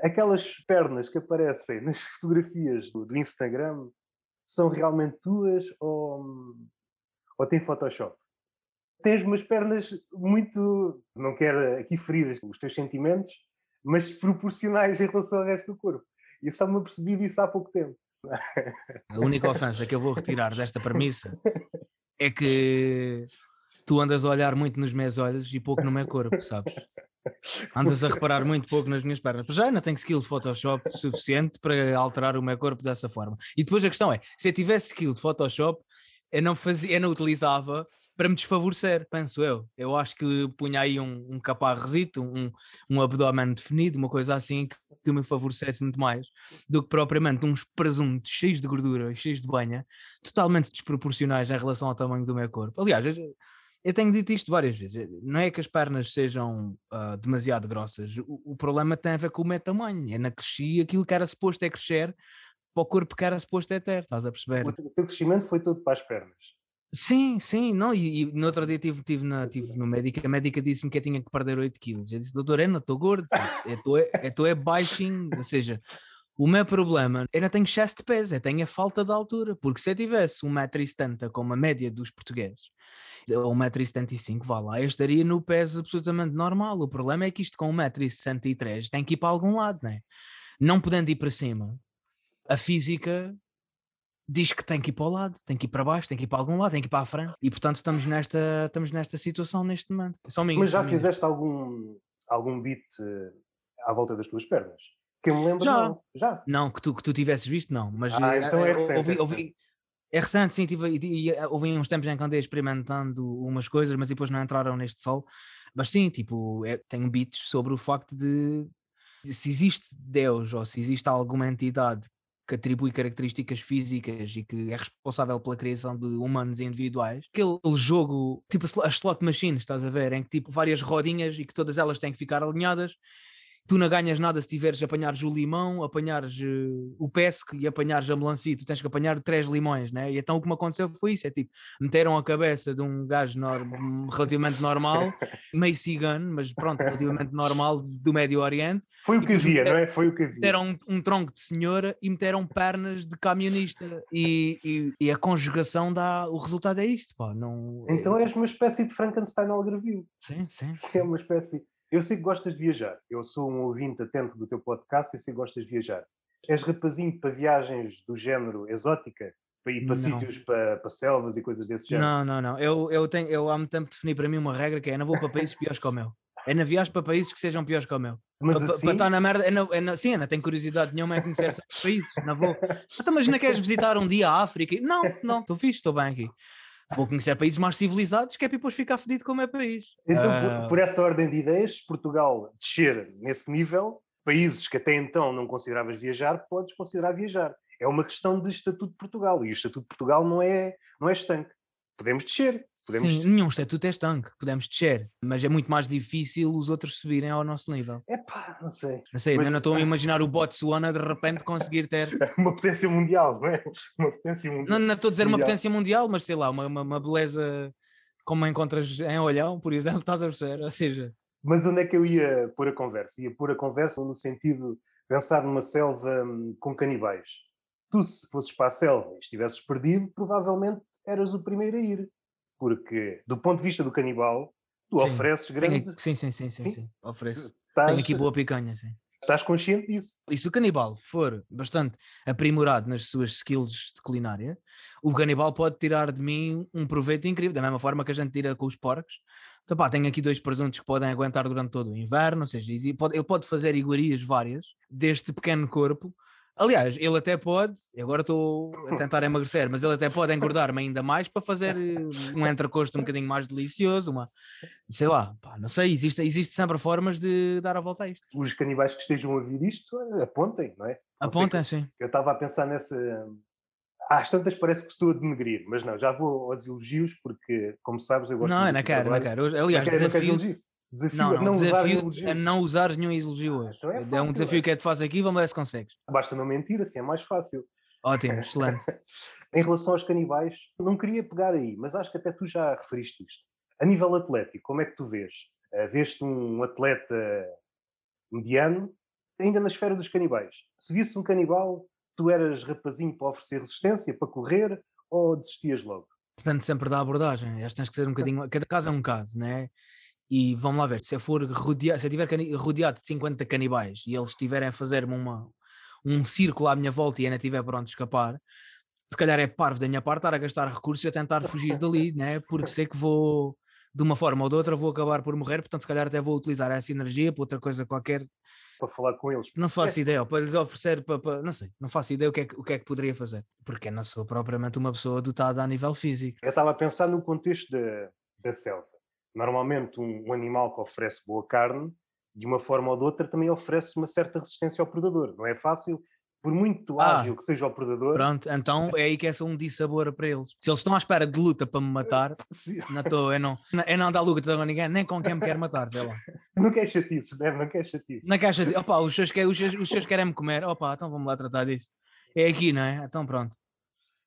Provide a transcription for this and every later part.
Aquelas pernas que aparecem nas fotografias do, do Instagram são realmente tuas ou, ou tem Photoshop? Tens umas pernas muito. Não quero aqui ferir os teus sentimentos, mas proporcionais em relação ao resto do corpo. E só me apercebi disso há pouco tempo. A única ofensa que eu vou retirar desta premissa é que tu andas a olhar muito nos meus olhos e pouco no meu corpo, sabes? Andas a reparar muito pouco nas minhas pernas. Já ainda tenho skill de Photoshop suficiente para alterar o meu corpo dessa forma. E depois a questão é: se eu tivesse skill de Photoshop, eu não, fazia, eu não utilizava para me desfavorecer, penso eu. Eu acho que punha aí um, um caparrezito, um, um abdômen definido, uma coisa assim que, que, me favorecesse muito mais do que propriamente uns presuntos cheios de gordura, cheios de banha, totalmente desproporcionais em relação ao tamanho do meu corpo. Aliás, eu, tenho dito isto várias vezes. Não é que as pernas sejam uh, demasiado grossas, o, o, problema tem a ver com o meu tamanho. Eu não cresci aquilo que era suposto é crescer para o corpo que era suposto é ter, estás a perceber? O teu crescimento foi todo para as pernas. Sim, sim, não, e, e no outro dia tive, tive, na, tive no médico, a médica disse-me que eu tinha que perder 8 quilos. Eu disse, doutor, eu não estou gordo, eu estou é baixinho, ou seja, o meu problema, eu não tenho excesso de peso, eu tenho a falta de altura, porque se eu tivesse 1,70m como a média dos portugueses, 1,75m, vá lá, eu estaria no peso absolutamente normal. O problema é que isto com 1,63m tem que ir para algum lado, não é? Não podendo ir para cima, a física diz que tem que ir para o lado, tem que ir para baixo, tem que ir para algum lado, tem que ir para a frente. E portanto estamos nesta, estamos nesta situação neste momento. Só minha, Mas já fizeste algum, algum beat uh, à volta das tuas pernas? Que eu me lembro, já. não. Já? Não, que tu, que tu tivesses visto, não. Mas ah, eh, então é recente, ouvi, é ouvi, é recente, sim, tive, e, e, houve uns tempos em que andei experimentando umas coisas, mas depois não entraram neste sol. Mas sim, tipo, é, tenho beats sobre o facto de se existe Deus ou se existe alguma entidade que atribui características físicas e que é responsável pela criação de humanos individuais, aquele jogo, tipo as slot machines, estás a ver, em que tipo várias rodinhas e que todas elas têm que ficar alinhadas tu não ganhas nada se tiveres apanhares o limão, apanhares uh, o pesco e apanhares a melancia, tu tens que apanhar três limões, né? E então o que me aconteceu foi isso: é tipo, meteram a cabeça de um gajo norm, relativamente normal, meio cigano, mas pronto, relativamente normal, do Médio Oriente. Foi o que havia, não é? Foi o que havia. Meteram um, um, tronco de senhora e meteram pernas de camionista, e, e, e, a conjugação dá. O resultado é isto, pá. Não, então és uma espécie de Frankenstein algarvio. Sim, sim. É uma espécie. Eu sei que gostas de viajar. Eu sou um ouvinte atento do teu podcast e sei que gostas de viajar. És rapazinho para viagens do género exótica? Para ir para não. sítios, para, para selvas e coisas desse género? Não, não, não. Eu, eu, tenho, eu há muito tempo defini para mim uma regra que é não vou para países piores que o meu. É na viagem para países que sejam piores que o meu. Mas para, assim... para estar na merda, é na, é na, sim, não tenho curiosidade nenhuma em conhecer certos países. Não vou. Então, mas não queres visitar um dia a África? Não, não, estou fixe, estou bem aqui vou conhecer países mais civilizados, que é para depois ficar fedido como é país. Então, uh... por, ah. por, essa ordem de ideias, Portugal descer nesse nível, países que até então não consideravas viajar, podes considerar viajar. É uma questão de Estatuto de Portugal, e o Estatuto de Portugal não é, não é estanque. Podemos descer, Podemos... Sim, nenhum estatuto é estanque, podemos descer, mas é muito mais difícil os outros subirem ao nosso nível. É pá, não sei. Não sei, mas... eu não estou a imaginar o Botsuana de repente conseguir ter. uma potência mundial, não é? Uma potência mundial. Não, não estou a dizer mundial. uma potência mundial, mas sei lá, uma, uma, uma beleza como encontras em Olhão, por exemplo, estás a perceber? Ou seja. Mas onde é que eu ia pôr a conversa? Ia pôr a conversa no sentido de pensar numa selva hum, com canibais. Tu, se fosses para a selva e estivesses perdido, provavelmente eras o primeiro a ir porque do ponto de vista do canibal, tu sim. ofereces grande. Sim, sim, sim, sim, sim, sim. ofereço. Estás... Tenho aqui boa picanha, sim. Estás consciente disso? E se o canibal for bastante aprimorado nas suas skills de culinária, o canibal pode tirar de mim um proveito incrível, da mesma forma que a gente tira com os porcos. Então, pá, tenho aqui dois presuntos que podem aguentar durante todo o inverno, ou seja, ele pode fazer iguarias várias deste pequeno corpo Aliás, ele até pode, agora estou a tentar emagrecer, mas ele até pode engordar-me ainda mais para fazer eh, um entrecosto um bocadinho mais delicioso, uma, sei lá, pá, não sei, existe, existe sempre formas de dar a volta a isto. Os canibais que estejam a ouvir isto, apontem, não é? Apontem, sim. Eu estava a pensar nessa. Às tantas parece que estou a denegrir, mas não, já vou aos elogios porque, como sabes, eu gosto Não, não quero, não quero. Aliás, não quero, desafio, Desafio não, não, não desafio usar a não usar nenhum elogio hoje. Então é, fácil, é, um desafio é. que é te faz aqui, vamos ver se consegues. Basta não mentir, assim é mais fácil. Ótimo, excelente. em relação aos canibais, não queria pegar aí, mas acho que até tu já referiste isto. A nível atlético, como é que tu vês? Uh, Vês-te um atleta mediano ainda na esfera dos canibais. Se visse um canibal, tu eras rapazinho para oferecer resistência, para correr, ou desistias logo? Depende sempre da abordagem. Acho que tens que ser um bocadinho. Cada caso é um caso, né? E vamos lá ver, se eu for rodeado, se eu estiver rodeado de 50 canibais e eles estiverem a fazer-me uma, um círculo à minha volta e ainda estiver pronto a escapar, se calhar é parvo da minha parte estar a gastar recursos e a tentar fugir dali, né? porque sei que vou, de uma forma ou de outra, vou acabar por morrer, portanto, se calhar até vou utilizar essa energia para outra coisa qualquer. Para falar com eles. Não faço é. ideia, para lhes oferecer, para, para, não sei, não faço ideia o que, é que, o que é que poderia fazer, porque não sou propriamente uma pessoa dotada a nível físico. Eu estava a pensar no contexto da selva. Normalmente, um, um animal que oferece boa carne, de uma forma ou de outra, também oferece uma certa resistência ao predador. Não é fácil por muito ah, ágil que seja o predador. Pronto, então é aí que é só um dissabor para eles. Se eles estão à espera de luta para me matar, não estou, é não, é não dar luta a ninguém, nem com quem me quer matar, vê lá. Não quer chatice, né? não quer chatice. Não quer chatice. Opa, os seus, os, seus, os seus querem me comer, opa, então vamos lá tratar disso. É aqui, não é? Então pronto.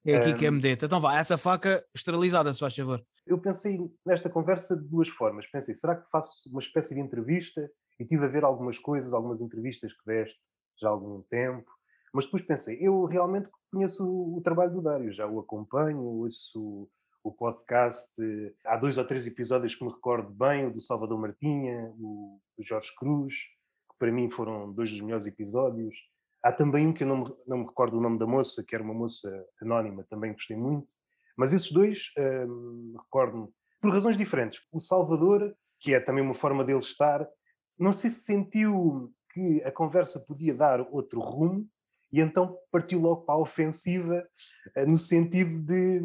É aqui um... que é medeta. Então vá, essa faca esterilizada, se faz favor. Eu pensei nesta conversa de duas formas. Pensei, será que faço uma espécie de entrevista? E tive a ver algumas coisas, algumas entrevistas que deste já há algum tempo mas depois pensei, eu realmente conheço o, o trabalho do Dário, já o acompanho, ouço o podcast. Há dois ou três episódios que me recordo bem, o do Salvador Martinha, o do Jorge Cruz, que para mim foram dois dos melhores episódios. Há também um que eu não me, não me recordo o nome da moça, que era uma moça anónima, também gostei muito. Mas esses dois hum, recordo-me por razões diferentes. O Salvador, que é também uma forma dele estar, não sei se sentiu que a conversa podia dar outro rumo, e então partiu logo para a ofensiva, eh, no sentido de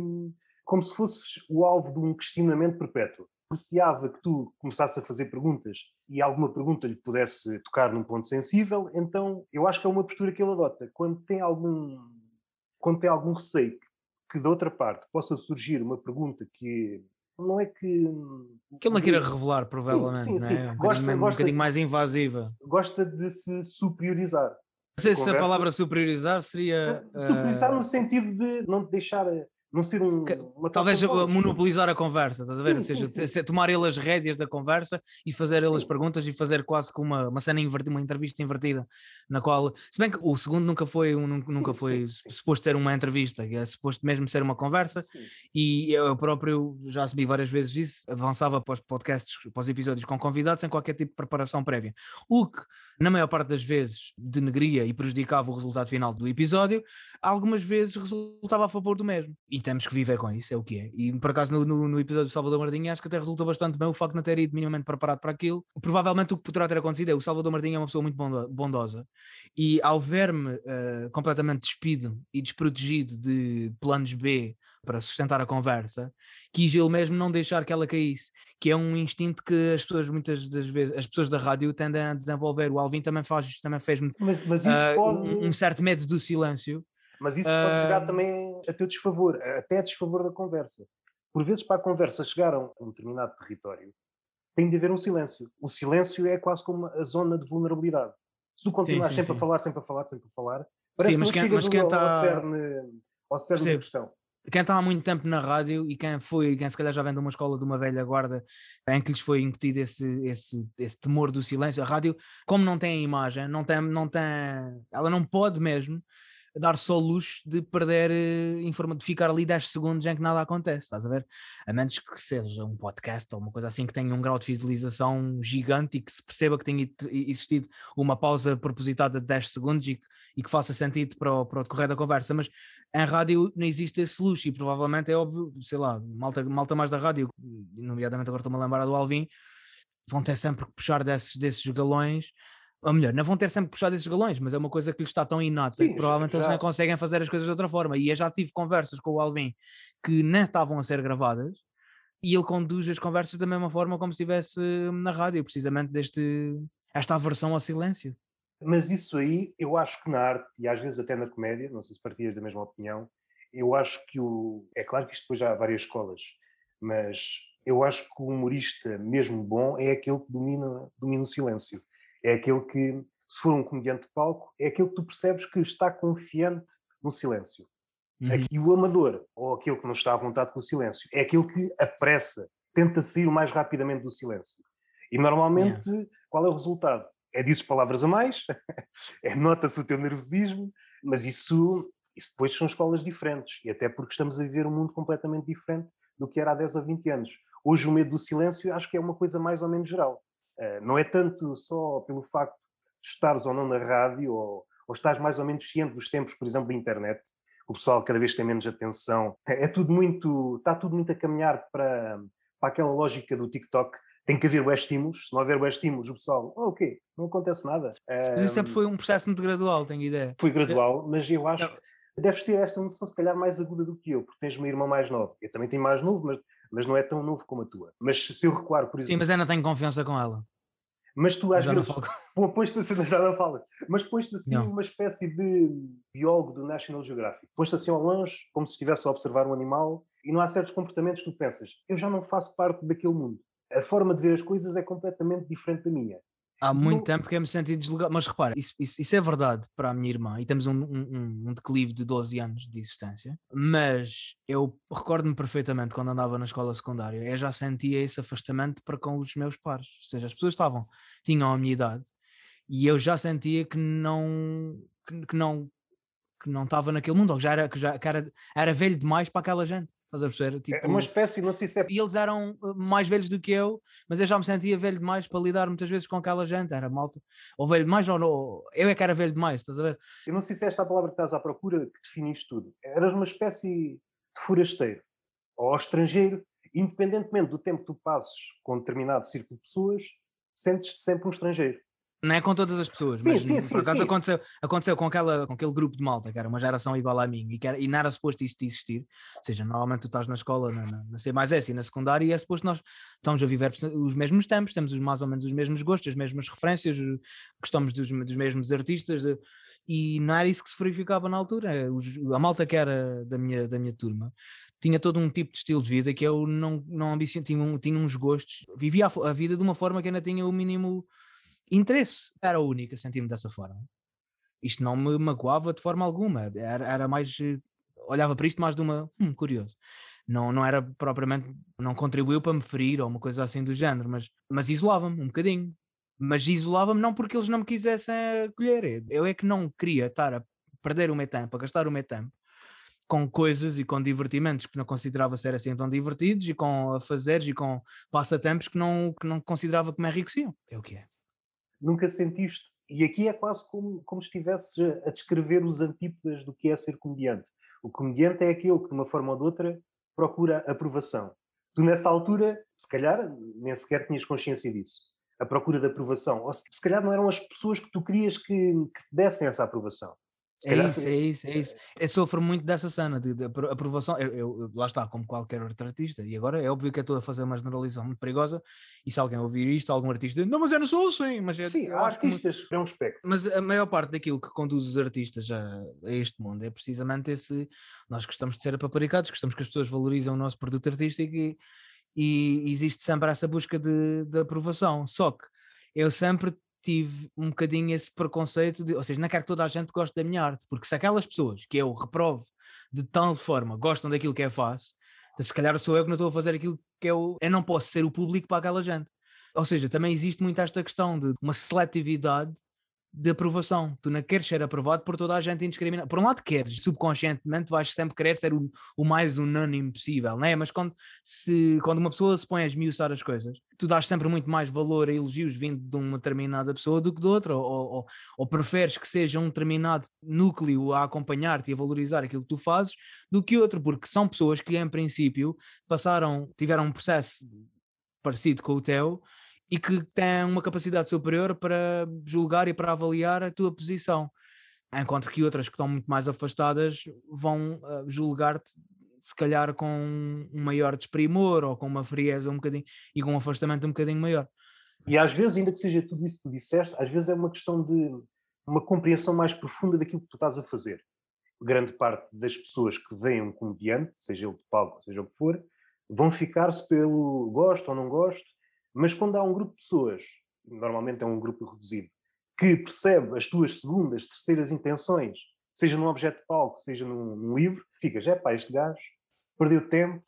como se fosses o alvo de um questionamento perpétuo. Receava que tu começasses a fazer perguntas e alguma pergunta lhe pudesse tocar num ponto sensível, então eu acho que é uma postura que ele adota. Quando tem algum, quando tem algum receio que da outra parte possa surgir uma pergunta que não é que. Que ele não queira revelar, provavelmente. Sim, sim, sim. É? Um, gosta, bocadinho, gosta, um bocadinho mais invasiva. Gosta de se superiorizar. Não sei se a palavra superiorizar seria. Superiorizar uh... no sentido de não te deixar não ser um. Talvez monopolizar a conversa, estás a ver? Sim, Ou seja, sim, sim. tomar ele as rédeas da conversa e fazer ele as perguntas e fazer quase como uma, uma cena invertida, uma entrevista invertida, na qual. Se bem que o segundo nunca foi, um, nunca foi suposto ser uma entrevista, é suposto mesmo ser uma conversa, e eu próprio já subi várias vezes isso, avançava para os podcasts, para os episódios com convidados sem qualquer tipo de preparação prévia. O que, na maior parte das vezes, denegria e prejudicava o resultado final do episódio, algumas vezes resultava a favor do mesmo. E temos que viver com isso, é o que é. E por acaso no, no, no episódio do Salvador Martinha acho que até resultou bastante bem o facto de não ter ido minimamente preparado para aquilo. Provavelmente o que poderá ter acontecido é o Salvador Martinha é uma pessoa muito bondosa e ao ver-me uh, completamente despido e desprotegido de planos B para sustentar a conversa, quis ele mesmo não deixar que ela caísse, que é um instinto que as pessoas muitas das vezes, as pessoas da rádio tendem a desenvolver. O Alvin também faz, também fez-me mas, mas uh, pode... um, um certo medo do silêncio. Mas isso pode jogar uh... também a teu desfavor, até a desfavor da conversa. Por vezes, para a conversa chegar a um determinado território, tem de haver um silêncio. O silêncio é quase como a zona de vulnerabilidade. Se tu continuas sempre sim. a falar, sempre a falar, sempre a falar, parece sim, mas que quem, mas quem está... ao cerne, ao cerne da questão quem está há muito tempo na rádio e quem foi, quem se calhar já vem de uma escola de uma velha guarda em que lhes foi incutido esse, esse, esse temor do silêncio, a rádio, como não tem imagem, não tem, não tem, ela não pode mesmo dar só luxo de perder, eh, de ficar ali 10 segundos em que nada acontece, estás a ver? A menos que seja um podcast ou uma coisa assim que tenha um grau de fidelização gigante e que se perceba que tenha existido uma pausa propositada de 10 segundos e, e que faça sentido para o, para o decorrer da conversa, mas em rádio não existe esse luxo e provavelmente é óbvio, sei lá, malta, malta mais da rádio, nomeadamente agora estou-me a lembrar do Alvin, vão ter sempre que puxar desses, desses galões ou melhor, não vão ter sempre puxado esses galões, mas é uma coisa que lhes está tão inata Sim, que provavelmente já. eles não conseguem fazer as coisas de outra forma. E eu já tive conversas com o Alvin que nem estavam a ser gravadas e ele conduz as conversas da mesma forma como se estivesse na rádio, precisamente deste, esta aversão ao silêncio. Mas isso aí, eu acho que na arte, e às vezes até na comédia, não sei se partilhas da mesma opinião, eu acho que o. É claro que isto depois já há várias escolas, mas eu acho que o humorista mesmo bom é aquele que domina, domina o silêncio é aquele que, se for um comediante de palco, é aquele que tu percebes que está confiante no silêncio. Uhum. Aqui o amador, ou aquele que não está à vontade com o silêncio, é aquele que apressa, tenta sair o mais rapidamente do silêncio. E normalmente, yeah. qual é o resultado? é dizes palavras a mais, é nota-se o teu nervosismo, mas isso, isso depois são escolas diferentes, e até porque estamos a viver um mundo completamente diferente do que era há 10 ou 20 anos. Hoje o medo do silêncio acho que é uma coisa mais ou menos geral. Uh, não é tanto só pelo facto de estares ou não na rádio, ou, ou estás mais ou menos ciente dos tempos, por exemplo, da internet, o pessoal cada vez tem menos atenção. É tudo muito, está tudo muito a caminhar para, para aquela lógica do TikTok. Tem que haver o estímulos, se não houver o estímulos, o pessoal, oh, ok, não acontece nada. Mas isso sempre foi um processo muito gradual, tenho ideia. Foi gradual, mas eu acho que deves ter esta noção, se calhar, mais aguda do que eu, porque tens uma irmã mais nova. Eu também tenho mais novo, mas, mas não é tão novo como a tua. Mas se eu recuar, por exemplo. Sim, mas ainda tenho confiança com ela. Mas tu às vezes pões-te assim, já não falas, mas pões-te assim não. uma espécie de biólogo do National Geographic. Pões-te assim ao longe, como se estivesse a observar um animal, e não há certos comportamentos que tu pensas, eu já não faço parte daquele mundo. A forma de ver as coisas é completamente diferente da minha. Há muito tempo que eu me senti desligado, mas repara, isso, isso, isso, é verdade para a minha irmã e temos um, um, um declive de 12 anos de existência, mas eu recordo-me perfeitamente quando andava na escola secundária, eu já sentia esse afastamento para com os meus pares, ou seja, as pessoas estavam, tinham a minha idade e eu já sentia que não, que, que não que não estava naquele mundo, ou que já era, que já, que era, era velho demais para aquela gente. Estás a perceber? Tipo, é uma espécie, não sei se é. E eles eram uh, mais velhos do que eu, mas eu já me sentia velho demais para lidar muitas vezes com aquela gente. Era malta. Ou velho demais, ou não. Eu é que era velho demais, estás a ver? Eu não sei se é esta a palavra que estás à procura que define isto tudo. Eras uma espécie de forasteiro ou estrangeiro, independentemente do tempo que tu passes com um determinado círculo de pessoas, sentes-te sempre um estrangeiro. Não é com todas as pessoas, sim, mas sim, sim, por acaso Aconteceu, aconteceu com, aquela, com aquele grupo de malta, que era uma geração igual à minha, e, que era, e não era suposto isso de existir. Ou seja, normalmente tu estás na escola, na, na, na C mais S e na secundária, e é suposto nós estamos a viver os mesmos tempos, temos mais ou menos os mesmos gostos, as mesmas referências, gostamos dos, dos mesmos artistas, de, e não era isso que se verificava na altura. Os, a malta que era da minha, da minha turma tinha todo um tipo de estilo de vida que eu não, não ambicionava, tinha, um, tinha uns gostos, vivia a, a vida de uma forma que ainda tinha o mínimo interesse. Era a única, senti-me dessa forma. Isto não me magoava de forma alguma. Era, era mais. Eh, olhava para isto mais de uma. Hum, curioso. Não, não era propriamente. Não contribuiu para me ferir ou uma coisa assim do género, mas, mas isolava-me um bocadinho. Mas isolava-me não porque eles não me quisessem acolher. Eu é que não queria estar a perder o meu tempo, a gastar o meu tempo com coisas e com divertimentos que não considerava ser assim tão divertidos e com afazeres e com passatempos que não, que não considerava que me enriqueciam. É o que é nunca sentiste. E aqui é quase como, como estivesses a, descrever os antípodas do que é ser comediante. O comediante é aquele que, de uma forma ou de outra, procura aprovação. Tu, nessa altura, se calhar, nem sequer tinhas consciência disso. A procura de aprovação. Ou se, se calhar não eram as pessoas que tu querias que, que dessem essa aprovação. É isso, é isso, é isso. Eu sofro muito dessa cena de, de aprovação. Eu, eu, lá está, como qualquer outro artista. E agora é óbvio que eu estou a fazer uma generalização muito perigosa. E se alguém ouvir isto, algum artista diz, não, mas eu não sou assim. Mas é, Sim, há artistas, muito... é um espectro. Mas a maior parte daquilo que conduz os artistas a, a, este mundo é precisamente esse. Nós gostamos de ser apaparicados, gostamos que as pessoas valorizem o nosso produto artístico e, e existe sempre essa busca de, de aprovação. Só que eu sempre tive um bocadinho esse preconceito de, ou seja, não quero que toda a gente goste da minha arte, porque se aquelas pessoas que eu reprovo de tal forma gostam daquilo que eu faço, então se calhar sou eu que não estou a fazer aquilo que eu, eu não posso ser o público para aquela gente. Ou seja, também existe muito esta questão de uma seletividade de aprovação. Tu não queres ser aprovado por toda a gente indiscriminada. Por um lado queres, subconscientemente vais sempre querer ser o, o mais unânime possível, né? mas quando, se, quando uma pessoa se põe a esmiuçar as coisas, tu dás sempre muito mais valor a elogios vindo de uma determinada pessoa do que de outra, ou, ou, ou preferes que seja um determinado núcleo a acompanhar-te e a valorizar aquilo que tu fazes do que outro, porque são pessoas que em princípio passaram, tiveram um processo parecido com o teu e que tem uma capacidade superior para julgar e para avaliar a tua posição. Enquanto que outras que estão muito mais afastadas vão uh, julgar-te, se calhar, com um maior desprimor ou com uma frieza um bocadinho e com um afastamento um bocadinho maior. E às vezes, ainda que seja tudo isso que tu disseste, às vezes é uma questão de uma compreensão mais profunda daquilo que tu estás a fazer. Grande parte das pessoas que veem um comediante, seja ele de palco, seja o que for, vão ficar-se pelo gosto ou não gosto, mas quando há um grupo de pessoas, normalmente é um grupo reduzido, que percebe as tuas segundas, terceiras intenções, seja num objeto de palco, seja num, num livro, ficas, é pá, este gajo perdeu tempo.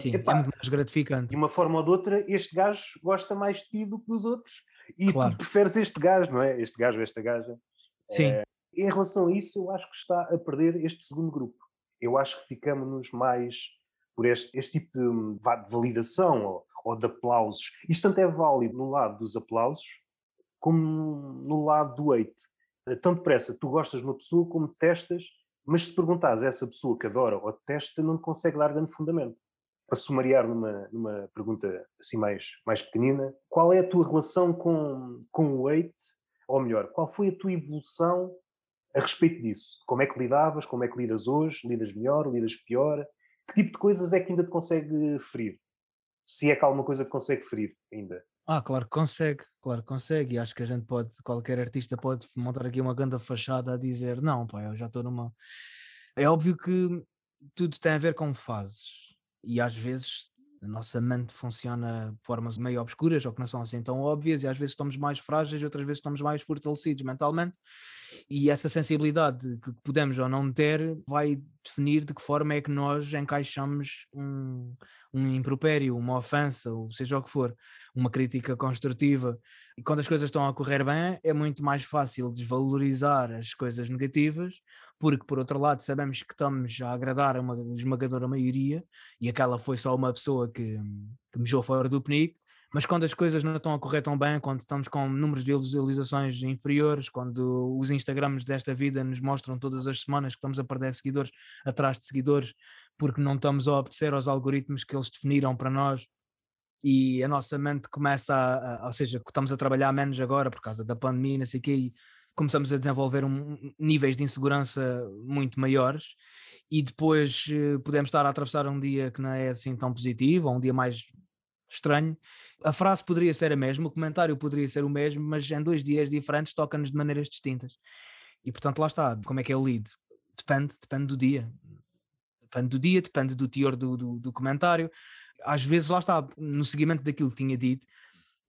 Sim, Epá, é muito mais gratificante. De uma forma ou de outra, este gajo gosta mais de ti do que dos outros, E Claro. tu preferes este gajo, não é? Este gajo ou esta gaja. Sim, Eh, em relação a isso, eu acho que está a perder este segundo grupo. Eu acho que ficamos-nos mais por este, este tipo de, de validação ou, ou de aplausos. Isto tanto é válido no lado dos aplausos como no lado do hate. Eh, Tão depressa, tu gostas de uma pessoa como detestas, mas se perguntares a essa pessoa que adora ou detesta, não consegue dar grande fundamento. Para sumariar numa, numa pergunta assim mais, mais pequenina, qual é a tua relação com, com o hate? Ou melhor, qual foi a tua evolução a respeito disso? Como é que lidavas? Como é que lidas hoje? Lidas melhor? Lidas pior? Que tipo de coisas é que ainda te consegue ferir? Se é que alguma coisa que consegue ferir ainda. Ah, claro que consegue, claro que consegue. E acho que a gente pode, qualquer artista pode montar aqui uma grande fachada a dizer: não, pá, eu já estou numa. É óbvio que tudo tem a ver com fases. E às vezes a nossa mente funciona de formas meio obscuras ou que não são assim tão óbvias, e às vezes estamos mais frágeis, outras vezes estamos mais fortalecidos mentalmente. E essa sensibilidade que podemos ou não ter vai definir de que forma é que nós encaixamos um, um impropério, uma ofensa, ou seja o que for, uma crítica construtiva. E quando as coisas estão a correr bem, é muito mais fácil desvalorizar as coisas negativas, porque por outro lado sabemos que estamos a agradar a uma esmagadora maioria, e aquela foi só uma pessoa que, que mijou fora do penico, mas quando as coisas não estão a correr tão bem, quando estamos com números de visualizações inferiores, quando os Instagrams desta vida nos mostram todas as semanas que estamos a perder seguidores atrás de seguidores, porque não estamos a obedecer aos algoritmos que eles definiram para nós, e a nossa mente começa a, a- ou seja, estamos a trabalhar menos agora por causa da pandemia, não sei o quê, e começamos a desenvolver um- níveis de insegurança muito maiores, e depois eh, podemos estar a atravessar um dia que não é assim tão positivo, ou um dia mais estranho. A frase poderia ser a mesma, o comentário poderia ser o mesmo, mas em dois dias diferentes toca-nos de maneiras distintas. E portanto, lá está, como é que eu lido? Depende, depende do dia. Depende do dia, depende do teor do, do, do comentário. Às vezes, lá está, no seguimento daquilo que tinha dito,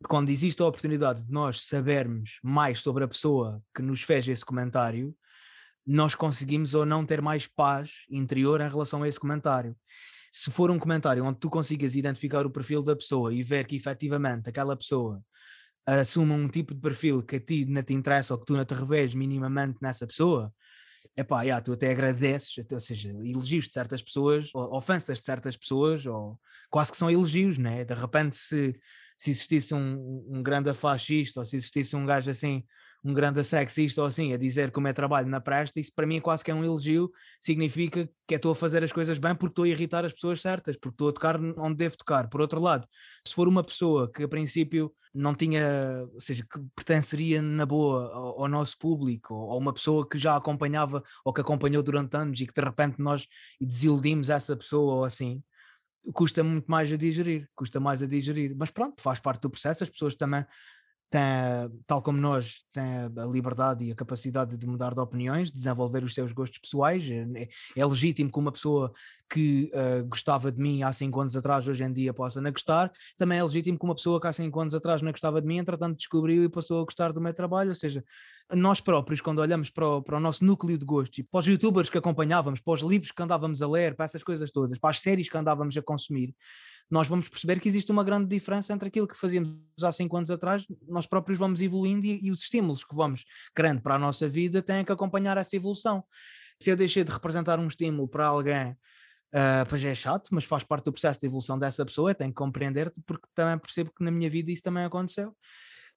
quando existe a oportunidade de nós sabermos mais sobre a pessoa que nos fez esse comentário, nós conseguimos ou não ter mais paz interior em relação a esse comentário. Se for um comentário onde tu consigas identificar o perfil da pessoa e ver que efetivamente aquela pessoa assume um tipo de perfil que a ti não te interessa ou que tu não te revês minimamente nessa pessoa, epá, yeah, tu até agradeces, ou seja, elogios de certas pessoas, ou ofensas de certas pessoas, ou quase que são elogios, né? De repente, se, se existisse um, um grande fascista, ou se existisse um gajo assim, um grande sexista ou assim, a dizer como é trabalho na presta, isso para mim quase que é um elogio, significa que é estou a fazer as coisas bem porque estou a irritar as pessoas certas, porque estou a tocar onde devo tocar. Por outro lado, se for uma pessoa que a princípio não tinha, ou seja, que pertenceria na boa ao, ao nosso público, ou, ou uma pessoa que já acompanhava ou que acompanhou durante anos e que de repente nós desiludimos essa pessoa ou assim, custa muito mais a digerir, custa mais a digerir. Mas pronto, faz parte do processo, as pessoas também têm, tal como nós, têm a liberdade e a capacidade de mudar de opiniões, de desenvolver os seus gostos pessoais. É, é legítimo que uma pessoa que uh, gostava de mim há 5 anos atrás, hoje em dia possa não gostar. Também é legítimo que uma pessoa que há 5 anos atrás não gostava de mim, entretanto descobriu e passou a gostar do meu trabalho. Ou seja, nós próprios, quando olhamos para o, para o nosso núcleo de gostos, e para os youtubers que acompanhávamos, para os livros que andávamos a ler, para essas coisas todas, para as séries que andávamos a consumir, nós vamos perceber que existe uma grande diferença entre aquilo que fazíamos há cinco anos atrás, nós próprios vamos evoluindo e, e, os estímulos que vamos criando para a nossa vida têm que acompanhar essa evolução. Se eu deixei de representar um estímulo para alguém, uh, pois é chato, mas faz parte do processo de evolução dessa pessoa, eu tenho que compreender-te, porque também percebo que na minha vida isso também aconteceu.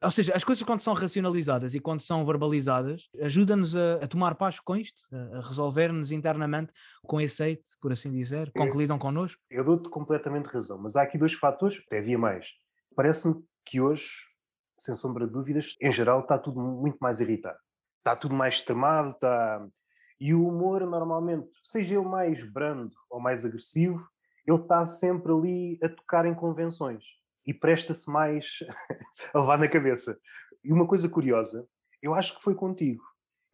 Ou seja, as coisas quando são racionalizadas e quando são verbalizadas, ajuda-nos a, a, tomar paz com isto, a, a resolver-nos internamente com esse hate, por assim dizer, com que lidam connosco. Eu dou-te completamente razão, mas há aqui dois fatores, até havia mais. Parece-me que hoje, sem sombra de dúvidas, em geral está tudo muito mais irritado. Está tudo mais extremado, está... E o humor, normalmente, seja ele mais brando ou mais agressivo, ele está sempre ali a tocar em convenções e presta-se mais a levar na cabeça. E uma coisa curiosa, eu acho que foi contigo.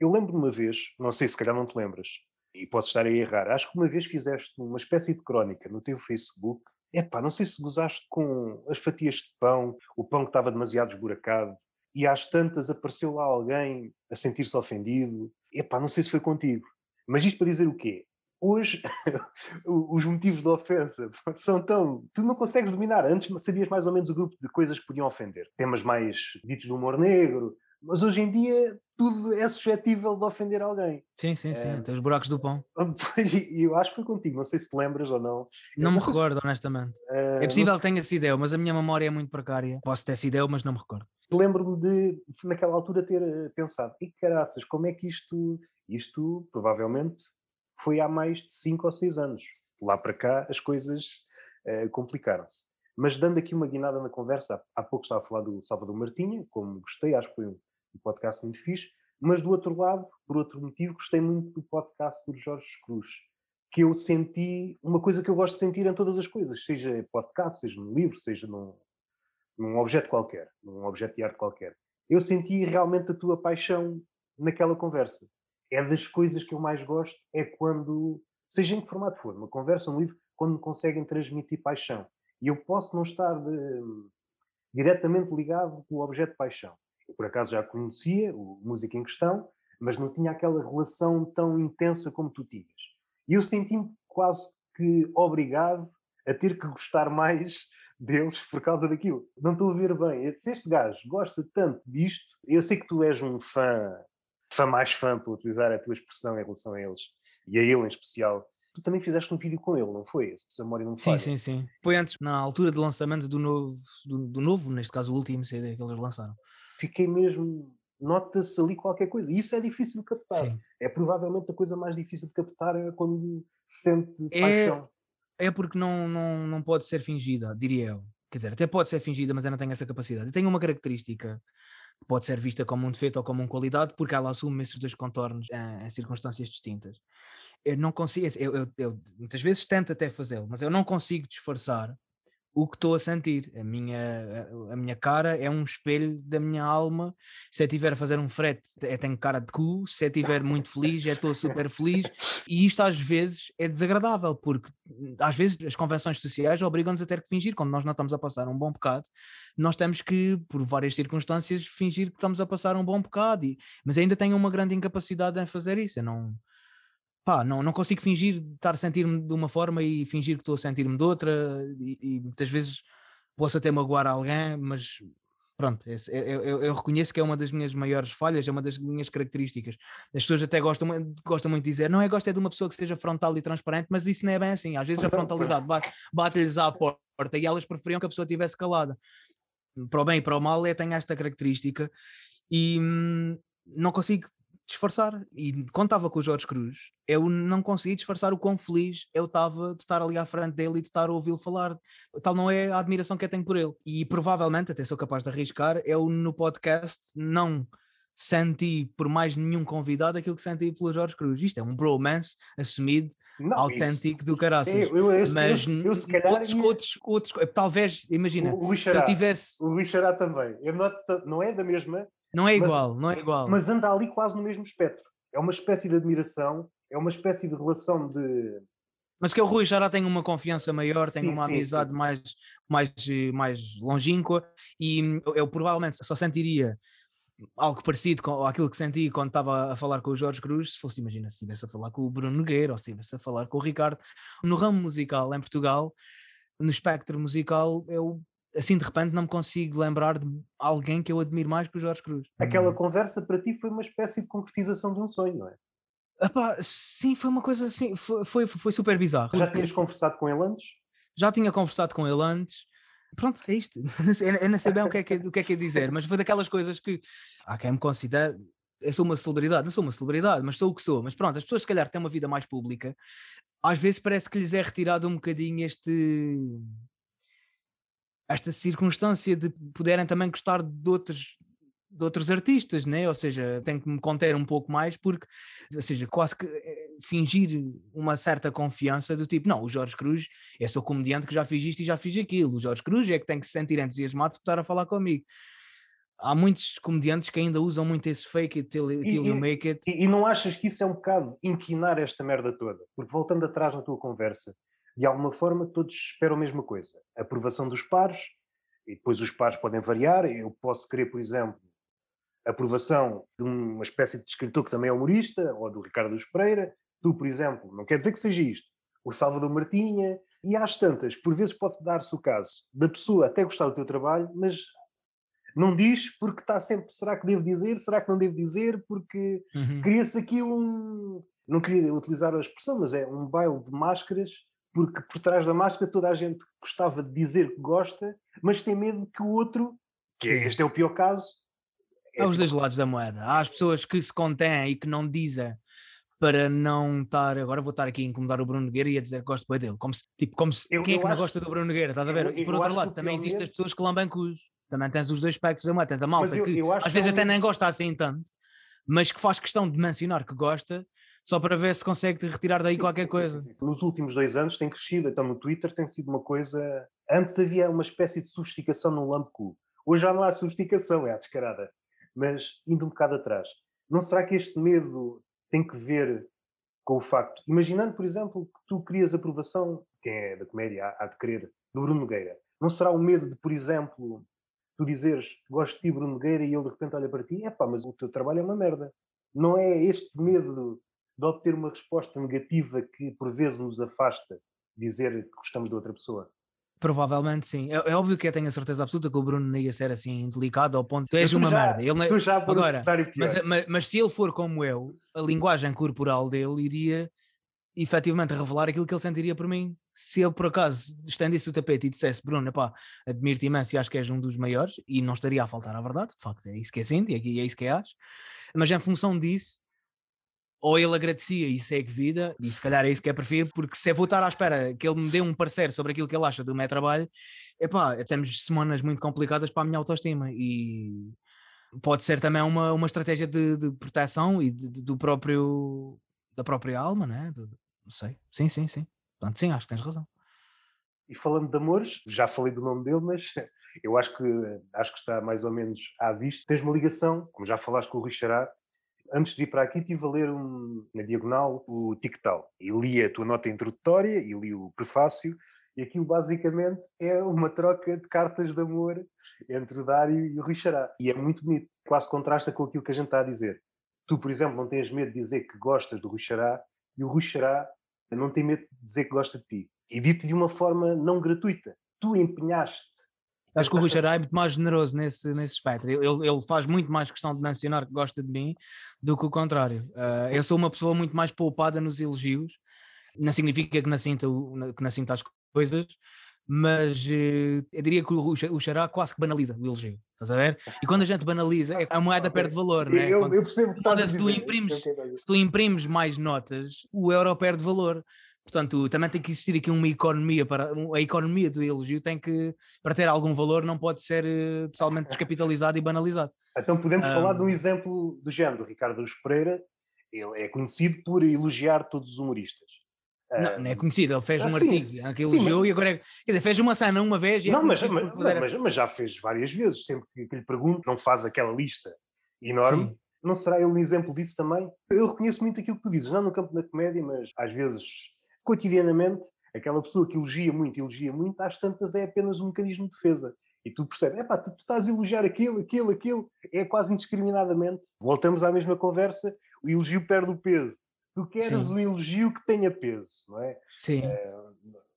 Eu lembro de uma vez, não sei se calhar não te lembras, e posso estar a errar, acho que uma vez fizeste uma espécie de crónica no teu Facebook. Epá, não sei se gozaste com as fatias de pão, o pão que estava demasiado esburacado, e às tantas apareceu lá alguém a sentir-se ofendido. Epá, não sei se foi contigo. Mas isto para dizer o quê? Hoje os motivos de ofensa são tão. Tu não consegues dominar. Antes sabias mais ou menos o grupo de coisas que podiam ofender. Temas mais ditos do humor negro, mas hoje em dia tudo é suscetível de ofender alguém. Sim, sim, sim. É... Tem os buracos do pão. E eu acho que foi contigo, não sei se te lembras ou não. Não me recordo, honestamente. Uh, é possível que tenha sido eu, mas a minha memória é muito precária. Posso ter sido eu, mas não me recordo. Lembro-me de, naquela altura, ter eh, pensado: e caraças, como é que isto. Isto provavelmente foi há mais de 5 ou 6 anos. Lá para cá as coisas uh, complicaram-se. Mas dando aqui uma guinada na conversa, há pouco estava a falar do Salvador Martinha, como gostei, acho que foi um, um podcast muito fixe, mas do outro lado, por outro motivo, gostei muito do podcast do Jorge Cruz, que eu senti uma coisa que eu gosto de sentir em todas as coisas, seja podcast, seja num livro, seja num, num objeto qualquer, num objeto de arte qualquer. Eu senti realmente a tua paixão naquela conversa é das coisas que eu mais gosto, é quando, seja em que formato for, uma conversa, um livro, quando me conseguem transmitir paixão. E eu posso não estar de, diretamente ligado com o objeto de paixão. Eu, por acaso, já conhecia o música em questão, mas não tinha aquela relação tão intensa como tu tinhas. E eu senti-me quase que obrigado a ter que gostar mais deles por causa daquilo. Não estou a ver bem. Se este gajo gosta tanto disto, eu sei que tu és um fã fã mais fã, para utilizar a tua expressão em relação a eles, e a ele em especial. Tu também fizeste um vídeo com ele, não foi? Se a memória não falha. Sim, sim, sim. Foi antes, na altura de lançamento do novo, do, do novo neste caso o último CD que eles lançaram. Fiquei mesmo nota-se ali qualquer coisa. E isso é difícil de captar. Sim. É provavelmente a coisa mais difícil de captar é quando se sente é, paixão. É porque não, não, não pode ser fingida, diria eu. Quer dizer, até pode ser fingida, mas eu não tenho essa capacidade. Eu tenho uma característica pode ser vista como um defeito ou como uma qualidade, porque ela assume esses dois contornos em, em circunstâncias distintas. Eu não consigo, eu, eu, eu muitas vezes tento até fazê-lo, mas eu não consigo disfarçar o que estou a sentir. A minha, a, minha cara é um espelho da minha alma. Se eu estiver a fazer um frete, é tenho cara de cu. Se eu estiver muito feliz, é estou super feliz. E isto às vezes é desagradável, porque às vezes as convenções sociais obrigam-nos a ter que fingir. Quando nós não estamos a passar um bom bocado, nós temos que, por várias circunstâncias, fingir que estamos a passar um bom bocado. E, mas ainda tenho uma grande incapacidade em fazer isso. Eu não pá, não, não consigo fingir estar a sentir-me de uma forma e fingir que estou a sentir-me de outra, e, e, muitas vezes posso até magoar alguém, mas pronto, eu, eu, eu, reconheço que é uma das minhas maiores falhas, é uma das minhas características. As pessoas até gostam, gostam muito de dizer, não é gosto é de uma pessoa que seja frontal e transparente, mas isso não é bem assim. Às vezes a frontalidade bate-lhes à porta e elas preferiam que a pessoa estivesse calada. Para o bem e para o mal, eu tenho esta característica e hum, não consigo disfarçar. E estava com o Jorge Cruz, eu não consegui disfarçar o quão feliz eu estava de estar ali à frente dele e de estar a ouvi-lo falar. Tal não é a admiração que eu tenho por ele. E provavelmente, até sou capaz de arriscar, eu no podcast não senti por mais nenhum convidado aquilo que senti pelo Jorge Cruz. Isto é um bromance assumido, não, autêntico isso, do caraças. Eu, eu, eu, mas eu, eu, se calhar outros, ia... outros, outros, talvez, imagina, o, o se eu tivesse... O Luís Xará também. Eu noto, não é da mesma, não é igual, mas, não é igual. Mas anda ali quase no mesmo espectro. É uma espécie de admiração, é uma espécie de relação de. Mas que o Rui já tem uma confiança maior, sim, tem uma sim, amizade sim, mais, mais, mais longínqua e eu, eu, provavelmente só sentiria algo parecido com aquilo que senti quando estava a falar com o Jorge Cruz, se fosse, imagina, se estivesse a falar com o Bruno Nogueira ou se estivesse a falar com o Ricardo. No ramo musical em Portugal, no espectro musical, eu assim de repente não me consigo lembrar de alguém que eu admiro mais que o Jorge Cruz. Aquela hum. conversa para ti foi uma espécie de concretização de um sonho, não é? Epá, sim, foi uma coisa assim, foi, foi, foi super bizarro. Já tinhas conversado com ele antes? Já tinha conversado com ele antes. Pronto, é isto. Eu não sei bem o que é que, o que, é, que é dizer, mas foi daquelas coisas que há quem me considere. Eu sou uma celebridade, não sou uma celebridade, mas sou o que sou. Mas pronto, as pessoas, se calhar, têm uma vida mais pública, às vezes parece que lhes é retirado um bocadinho este esta circunstância de poderem também gostar de outros de outros artistas, né? ou seja, tenho que me conter um pouco mais porque, ou seja, quase que eh, fingir uma certa confiança do tipo, não, o Jorge Cruz, eu sou comediante que já fiz isto e já fiz aquilo, o Jorge Cruz é que tem que se sentir entusiasmado por estar a falar comigo. Há muitos comediantes que ainda usam muito esse fake it till, till you make it. E, e não achas que isso é um bocado inquinar esta merda toda? Porque voltando atrás na tua conversa, de alguma forma todos esperam a mesma coisa. A aprovação dos pares, e depois os pares podem variar. Eu posso querer, por exemplo, a aprovação de uma espécie de escritor que também é humorista, ou do Ricardo Pereira, Tu, por exemplo, não quer dizer que seja isto, o Salvador Martinha, e às tantas, por vezes pode dar-se o caso da pessoa até gostar do teu trabalho, mas não diz porque está sempre, será que devo dizer, será que não devo dizer, porque uhum. cria-se aqui um, não queria utilizar a expressão, mas é um baile de máscaras, porque por trás da máscara toda a gente gostava de dizer que gosta, mas tem medo que o outro, que este é o pior caso. É Há os tipo dois lados da moeda. Há as pessoas que se contêm e que não dizem para não estar. Agora vou estar aqui a incomodar o Bruno Nogueira e a dizer que gosto bem dele. Como se, tipo, como se, eu, quem é que não gosta do Bruno Nogueira? Estás a ver? Eu, e por outro lado, também existem as pessoas que lambem cus. Também tens os dois aspectos da moeda. Tens a malta eu, que às vezes até nem gosta assim tanto, mas que faz questão de mencionar que gosta só para ver se consegue retirar daí sim, qualquer sim, coisa. Sim, Nos últimos dois anos tem crescido, então no Twitter tem sido uma coisa. Antes havia uma espécie de sofisticação no lampo Hoje já não há sofisticação, é a descarada. Mas indo um bocado atrás, não será que este medo tem que ver com o facto, imaginando, por exemplo, que tu querias aprovação, quem é da comédia há, há de querer, do Bruno Nogueira, não será o medo de, por exemplo, tu dizeres gosto de ti, Bruno Nogueira, e ele de repente olha para ti, é pá, mas o teu trabalho é uma merda. Não é este medo de obter uma resposta negativa que por vezes nos afasta de dizer que gostamos de outra pessoa? Provavelmente sim. É, é, óbvio que eu tenho a certeza absoluta que o Bruno não ia ser assim delicado ao ponto. Tu és uma já, merda. Ele, tu já Agora, mas, mas, mas, se ele for como eu, a linguagem corporal dele iria efetivamente revelar aquilo que ele sentiria por mim. Se ele por acaso estendesse o tapete e dissesse, Bruno, pá, admiro-te imenso e acho que és um dos maiores, e não estaria a faltar à verdade, de facto, é isso que é sinto e é isso que é acho, mas em função disso, ou ele agradecia e segue vida, e se calhar é isso que é prefiro, porque se eu vou estar à espera que ele me dê um parecer sobre aquilo que ele acha do meu trabalho, epá, temos semanas muito complicadas para a minha autoestima e pode ser também uma, uma estratégia de, de proteção e de, de, do próprio da própria alma, né? Não sei, sim, sim, sim. Portanto, sim, acho que tens razão. E falando de amores, já falei do nome dele, mas eu acho que acho que está mais ou menos à vista. Tens uma ligação, como já falaste com o Richard, antes de ir para aqui, estive a ler um, na diagonal o TikTok e li a tua nota introdutória e li o prefácio. E aquilo basicamente é uma troca de cartas de amor entre o Dário e o Richará. E é muito bonito, quase contrasta com aquilo que a gente está a dizer. Tu, por exemplo, não tens medo de dizer que gostas do Richará e o Richará não tem medo de dizer que gosta de ti. E dito de uma forma não gratuita. Tu empenhaste Acho que o Rui Xará é muito mais generoso nesse, nesse espectro. Ele, ele faz muito mais questão de mencionar que gosta de mim do que o contrário. Uh, eu sou uma pessoa muito mais poupada nos elogios. Não significa que não sinta, que não sinta as coisas, mas uh, eu diria que o, o Xará quase que banaliza o elogio. Estás a ver? E quando a gente banaliza, a moeda perde valor, né? Eu, eu percebo que se, tu imprimes, se tu imprimes mais notas, o euro perde valor. Portanto, também tem que existir aqui uma economia para a economia do elogio tem que para ter algum valor não pode ser uh, totalmente descapitalizado e banalizado. Então podemos um... falar de um exemplo do género. O Ricardo Luz Pereira ele é conhecido por elogiar todos os humoristas. Não, não é conhecido, ele fez ah, um sim, artigo que elogiou mas... e agora é, quer dizer, fez uma cena uma vez é não, é mas, mas, mas, mas, já fez várias vezes, sempre que, que, lhe pergunto, não faz aquela lista enorme. Sim. Não será ele um exemplo disso também? Eu reconheço muito aquilo que tu dizes, não no campo da comédia, mas às vezes cotidianamente, aquela pessoa que elogia muito, elogia muito, às tantas é apenas um mecanismo de defesa. E tu percebes, é pá, tu estás a elogiar aquilo, aquilo, aquilo, é quase indiscriminadamente. Voltamos à mesma conversa, o elogio perde o peso. Tu queres sim. um elogio que tenha peso, não é? Sim. É.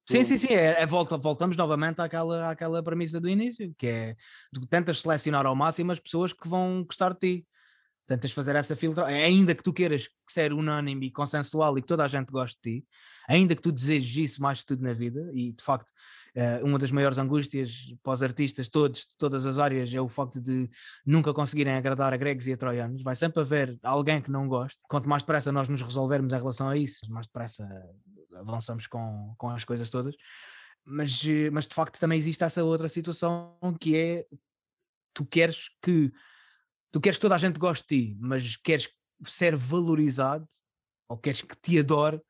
Sim, sim, sim. É, é, volta, voltamos novamente àquela, àquela premissa do início, que é tu tentas selecionar ao máximo as pessoas que vão gostar de ti. Tentas fazer essa filtragem, ainda que tu queiras ser unânime e consensual e que toda a gente goste de ti, ainda que tu desejes isso mais que tudo na vida, e de facto eh, uma das maiores angústias para os artistas todos, de todas as áreas, é o facto de nunca conseguirem agradar a gregos e a troianos. Vai sempre haver alguém que não goste. Quanto mais depressa nós nos resolvermos em relação a isso, mais depressa avançamos com, com as coisas todas. Mas, eh, mas de facto também existe essa outra situação que é tu queres que tu queres que toda a gente goste de ti, mas queres ser valorizado ou queres que te adore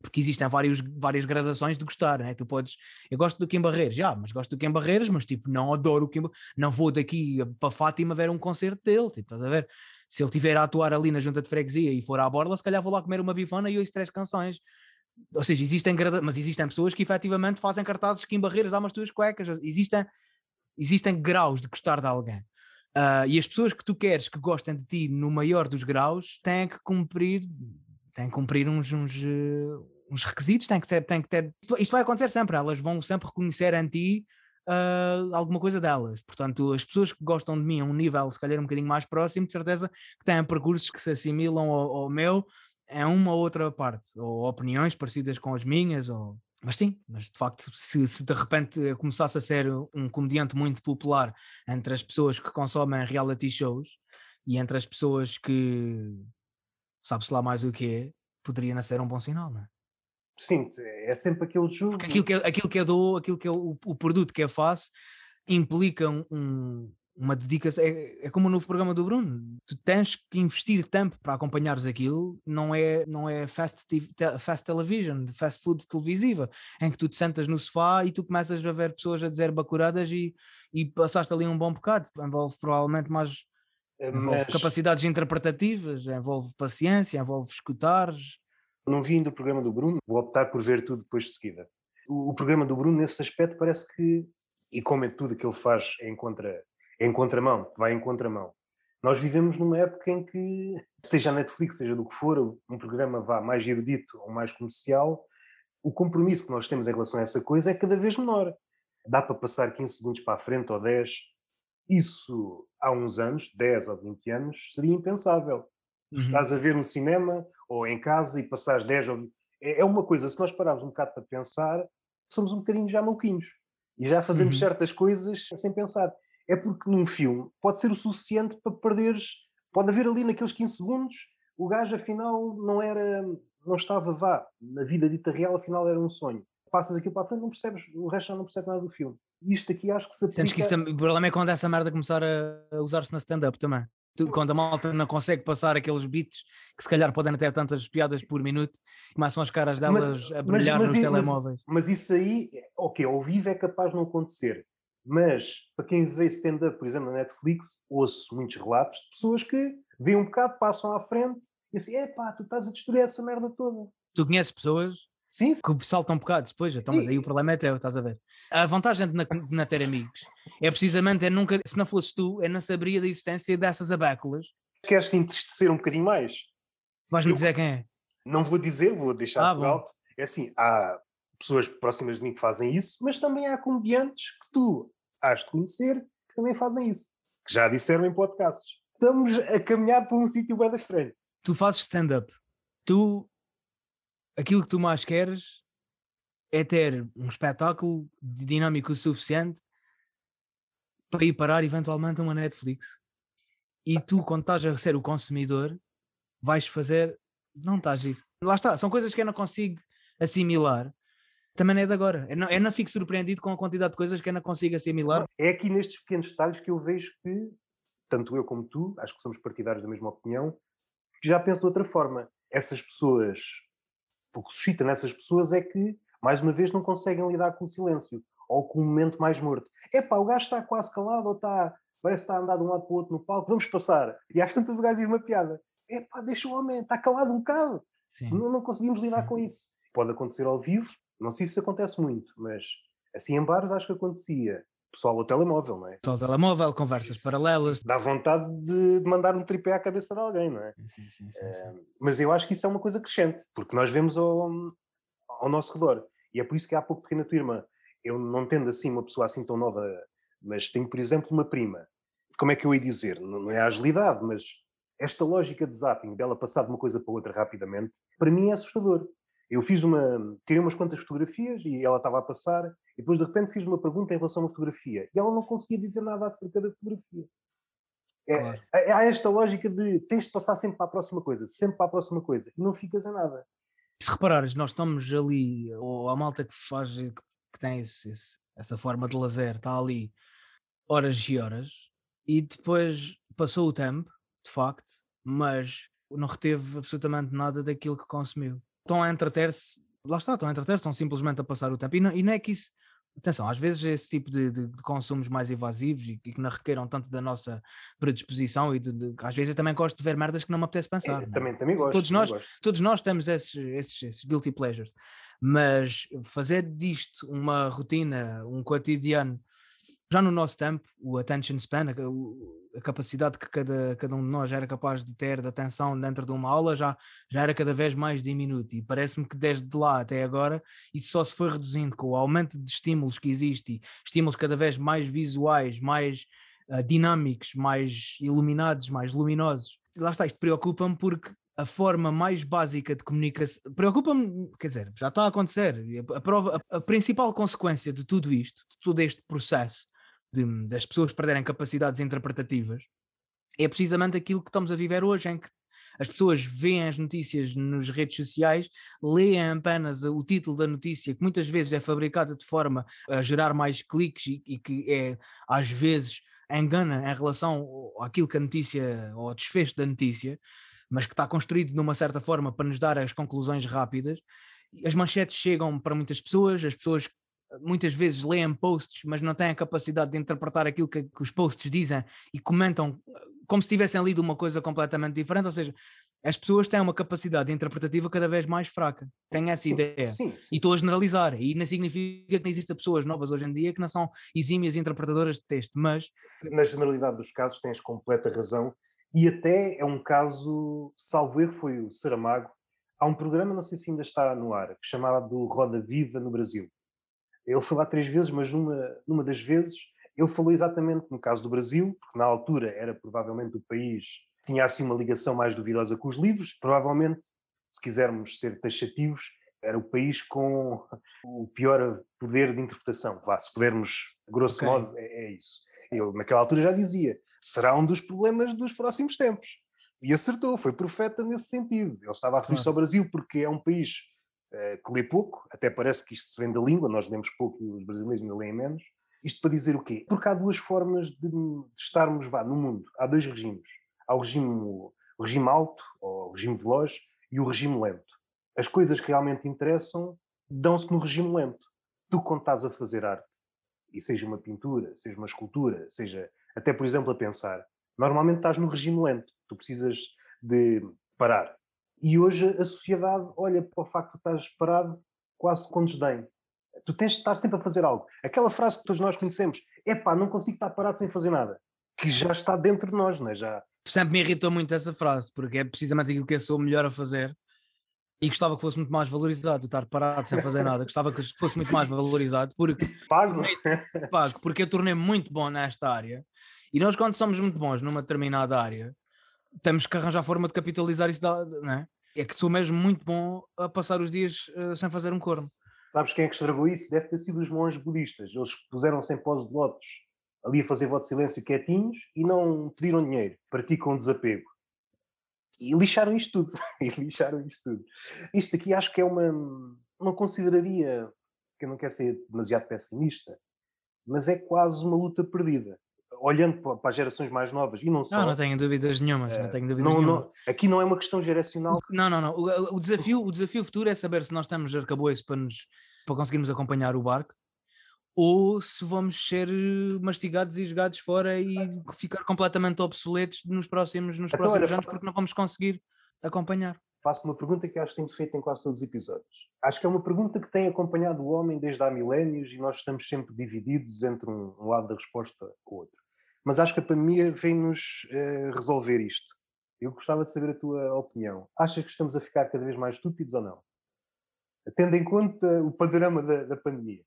porque existem vários, várias gradações de gostar, né? Tu podes, eu gosto do Kim Barreiros, já, mas gosto do Kim Barreiros, mas tipo, não adoro o Kim, não vou daqui para Fátima ver um concerto dele, tipo, estás a ver? Se ele estiver a atuar ali na junta de freguesia e for à borla, se calhar vou lá comer uma bifana e ouço três canções. Ou seja, existem, mas existem pessoas que efetivamente fazem cartazes Kim Barreiros, dá umas tuas cuecas, existem, existem graus de gostar de alguém. Uh, e as pessoas que tu queres que gostem de ti no maior dos graus têm que cumprir tem que cumprir uns, uns, eh, uns requisitos, tem que, ter, tem que ter. Isto vai acontecer sempre, elas vão sempre reconhecer em ti uh, alguma coisa delas. Portanto, as pessoas que gostam de mim a um nível, se calhar, um bocadinho mais próximo, de certeza que têm percursos que se assimilam ao, ao meu em uma ou outra parte, ou opiniões parecidas com as minhas, ou mas sim, mas de facto, se, se, de repente eu começasse a ser um comediante muito popular entre as pessoas que consomem reality shows e entre as pessoas que sabe-se lá mais o que é, poderia nascer um bom sinal, não é? Sim, é sempre aquele jogo. Porque aquilo que, aquilo que eu dou, aquilo que eu, o produto que eu faço, implica um, uma dedicação. É, é, como o novo programa do Bruno. Tu tens que investir tempo para acompanhares aquilo. Não é, não é fast, fast television, fast food televisiva, em que tu te sentas no sofá e tu começas a ver pessoas a dizer bacuradas e, e passaste ali um bom bocado. Envolve provavelmente mais. Eh, envolve Mas... capacidades interpretativas, envolve paciência, envolve escutares. Não vi ainda o programa do Bruno, vou optar por ver tudo depois de seguida. O, o programa do Bruno, nesse aspecto, parece que, e como é tudo que ele faz em contra em contramão, vai em contramão. Nós vivemos numa época em que, seja a Netflix, seja do que for, um programa vá mais erudito ou mais comercial, o compromisso que nós temos em relação a essa coisa é cada vez menor. Dá para passar 15 segundos para a frente ou 10. Isso, há uns anos, 10 ou 20 anos, seria impensável. Uhum. Estás a ver no cinema ou em casa e passares 10 ou 20... É, é uma coisa, se nós pararmos um bocado para pensar, somos um bocadinho já maluquinhos. E já fazemos uhum. certas coisas sem pensar é porque num filme pode ser o suficiente para perderes. Pode haver ali naqueles 15 segundos, o gajo afinal não era, não estava vá, na vida dita real, afinal era um sonho. Passas aquilo para a frente, não percebes, o resto já não percebe nada do filme. Isto aqui acho que se aplica... Sentes que isso, o problema é quando essa merda começar a usar-se na stand-up também. Quando a malta não consegue passar aqueles beats que se calhar podem ter tantas piadas por minuto, começam as caras delas mas, a brilhar mas, mas, nos telemóveis. Mas, isso aí, ok, ao vivo é capaz de não acontecer. Mas, para quem vê stand-up, por exemplo, na Netflix, ouço muitos relatos de pessoas que veem um bocado, passam à frente e assim, epá, tu estás a destruir essa merda toda. Tu conheces pessoas Sim. que saltam um bocado depois, então, mas aí o problema é teu, estás a ver? A vantagem de, de não ter amigos é precisamente, é nunca, se não fosses tu, eu não saberia da existência dessas abéculas. Queres te entristecer um bocadinho mais? Vais-me dizer quem é? Não vou dizer, vou deixar ah, por alto. É assim, há pessoas próximas de mim que fazem isso, mas também há comediantes que tu has de conhecer que também fazem isso. Que já disseram em podcasts. Estamos a caminhar por um sítio bem estranho. Tu fazes stand-up. Tu, aquilo que tu mais queres é ter um espetáculo dinâmico o suficiente para ir parar eventualmente a uma Netflix. E tu, quando estás a ser o consumidor, vais fazer. Não estás. Lá está, são coisas que eu não consigo assimilar também não é de agora. Eu não, eu não fico surpreendido com a quantidade de coisas que não consigo assimilar. É aqui nestes pequenos detalhes que eu vejo que, tanto eu como tu, acho que somos partidários da mesma opinião, que já penso de outra forma. Essas pessoas, o que suscita nessas pessoas é que, mais uma vez, não conseguem lidar com o silêncio ou com o momento mais morto. É pá, o gajo está quase calado ou está, parece que está a andar de um lado para o outro no palco, vamos passar. E às tantas gajo diz uma piada. É pá, deixa o homem, está calado um bocado. Não, não conseguimos lidar Sim. com isso. Pode acontecer ao vivo, não sei se isso acontece muito, mas assim em bares acho que acontecia. Pessoal ao telemóvel, não é? Pessoal ao telemóvel, conversas paralelas. Dá vontade de, mandar um tripé à cabeça de alguém, não é? Sim, sim, sim, é, mas eu acho que isso é uma coisa crescente, porque nós vemos ao, ao nosso redor. E é por isso que há pouco pequena na tua irmã. Eu não tendo assim uma pessoa assim tão nova, mas tenho, por exemplo, uma prima. Como é que eu ia dizer? Não é agilidade, mas esta lógica de zapping, dela passar de uma coisa para outra rapidamente, para mim é assustador. Eu fiz uma. tirei umas quantas fotografias e ela estava a passar, e depois de repente fiz uma pergunta em relação a uma fotografia e ela não conseguia dizer nada acerca da fotografia. É, claro. Há esta lógica de tens de passar sempre para a próxima coisa, sempre para a próxima coisa, e não ficas a nada. Se reparares, nós estamos ali, ou a malta que faz, que tem esse, esse, essa forma de lazer, está ali horas e horas, e depois passou o tempo, de facto, mas não reteve absolutamente nada daquilo que consumiu estão a entreter-se, lá está, estão a entreter-se, estão simplesmente a passar o tempo. E não, e não é que isso, atenção, às vezes esse tipo de, de, de consumos mais evasivos e, que não requeram tanto da nossa predisposição e de, de, às vezes eu também gosto de ver merdas que não me apetece pensar. É, também, também gosto. Todos nós, gosto. todos nós temos esses, esses, esses guilty pleasures, mas fazer disto uma rotina, um cotidiano já no nosso tempo, o attention span, a, a, capacidade que cada, cada um de nós era capaz de ter de atenção dentro de uma aula já, já era cada vez mais diminuto. E parece-me que desde lá até agora isso só se foi reduzindo com o aumento de estímulos que existe, estímulos cada vez mais visuais, mais uh, dinâmicos, mais iluminados, mais luminosos. E lá está, isto preocupa-me porque a forma mais básica de comunicação preocupa-me, quer dizer, já está a acontecer. A, prova, a, a, principal consequência de tudo isto, de todo este processo de, das pessoas perderem capacidades interpretativas, é precisamente aquilo que estamos a viver hoje, em que as pessoas veem as notícias nas redes sociais, leem apenas o título da notícia, que muitas vezes é fabricada de forma a gerar mais cliques e, e que é às vezes engana em relação àquilo que a notícia ou ao desfecho da notícia mas que está construído de uma certa forma para nos dar as conclusões rápidas. As manchetes chegam para muitas pessoas, as pessoas muitas vezes leem posts, mas não têm a capacidade de interpretar aquilo que, que os posts dizem e comentam eh, como se tivessem lido uma coisa completamente diferente, ou seja, as pessoas têm uma capacidade interpretativa cada vez mais fraca. Tenho essa sim, ideia. Sim, sim, e estou a generalizar. E não significa que não existam pessoas novas hoje em dia que não são exímias interpretadoras de texto, mas. Na generalidade dos casos, tens completa razão. E até é um caso, salvo erro, foi o Saramago. Há um programa, não sei se ainda está no ar, que chamava do Roda Viva no Brasil. Ele foi lá três vezes, mas numa, numa das vezes ele falou exatamente no caso do Brasil, porque na altura era provavelmente o país que tinha assim uma ligação mais duvidosa com os livros. Provavelmente, se quisermos ser taxativos, era o país com o pior poder de interpretação. Vá, se pudermos, grosso okay. modo, é, é isso. Ele naquela altura já dizia: será um dos problemas dos próximos tempos. E acertou, foi profeta nesse sentido. Ele estava a referir-se ao Brasil porque é um país uh, que lê pouco, até parece que isto se vem da língua, nós lemos pouco e os brasileiros ainda leem menos. Isto para dizer o quê? Porque há duas formas de, de estarmos vá, no mundo. Há dois regimes. Há o regime, o regime alto, ou o regime veloz, e o regime lento. As coisas que realmente interessam dão-se no regime lento. Tu, quando estás a fazer arte, e seja uma pintura, seja uma escultura, seja até, por exemplo, a pensar, normalmente estás no regime lento, tu precisas de parar. E hoje a sociedade olha para o facto de estás parado quase com desdém. Tu tens de estar sempre a fazer algo. Aquela frase que todos nós conhecemos, é pá, não consigo estar parado sem fazer nada, que já está dentro de nós, não é? Já... Sempre me irritou muito essa frase, porque é precisamente aquilo que eu sou melhor a fazer e gostava que fosse muito mais valorizado, estar parado sem fazer nada, gostava que fosse muito mais valorizado, porque, pago. pago, porque eu tornei muito bom nesta área e nós, quando somos muito bons numa determinada área, temos que arranjar forma de capitalizar isso, não é? É que sou mesmo muito bom a passar os dias uh, sem fazer um corno. Sabes quem é que estragou isso? Deve ter sido os monges budistas. Eles puseram-se em pose de lotos ali a fazer voto de silêncio quietinhos e não pediram dinheiro. Praticam desapego. E lixaram isto tudo. e lixaram isto tudo. Isto aqui acho que é uma. Não consideraria, que eu não quero ser demasiado pessimista, mas é quase uma luta perdida. Olhando para as gerações mais novas e não só. Não, não tenho dúvidas nenhumas. É, não tenho dúvidas não, não, aqui não é uma questão geracional. Não, não, não. O, o, desafio, o desafio futuro é saber se nós temos arcabouço para, nos, para conseguirmos acompanhar o barco ou se vamos ser eh, mastigados e jogados fora e ficar completamente obsoletos nos próximos, nos então, próximos olha, anos porque não vamos conseguir acompanhar. Faço uma pergunta que acho que tenho feito em quase todos os episódios. Acho que é uma pergunta que tem acompanhado o homem desde há milénios e nós estamos sempre divididos entre um, um lado da resposta ou outro. Mas acho que a pandemia vem-nos uh, resolver isto. Eu gostava de saber a tua opinião. Achas que estamos a ficar cada vez mais estúpidos ou não? Tendo em conta o panorama da, da pandemia.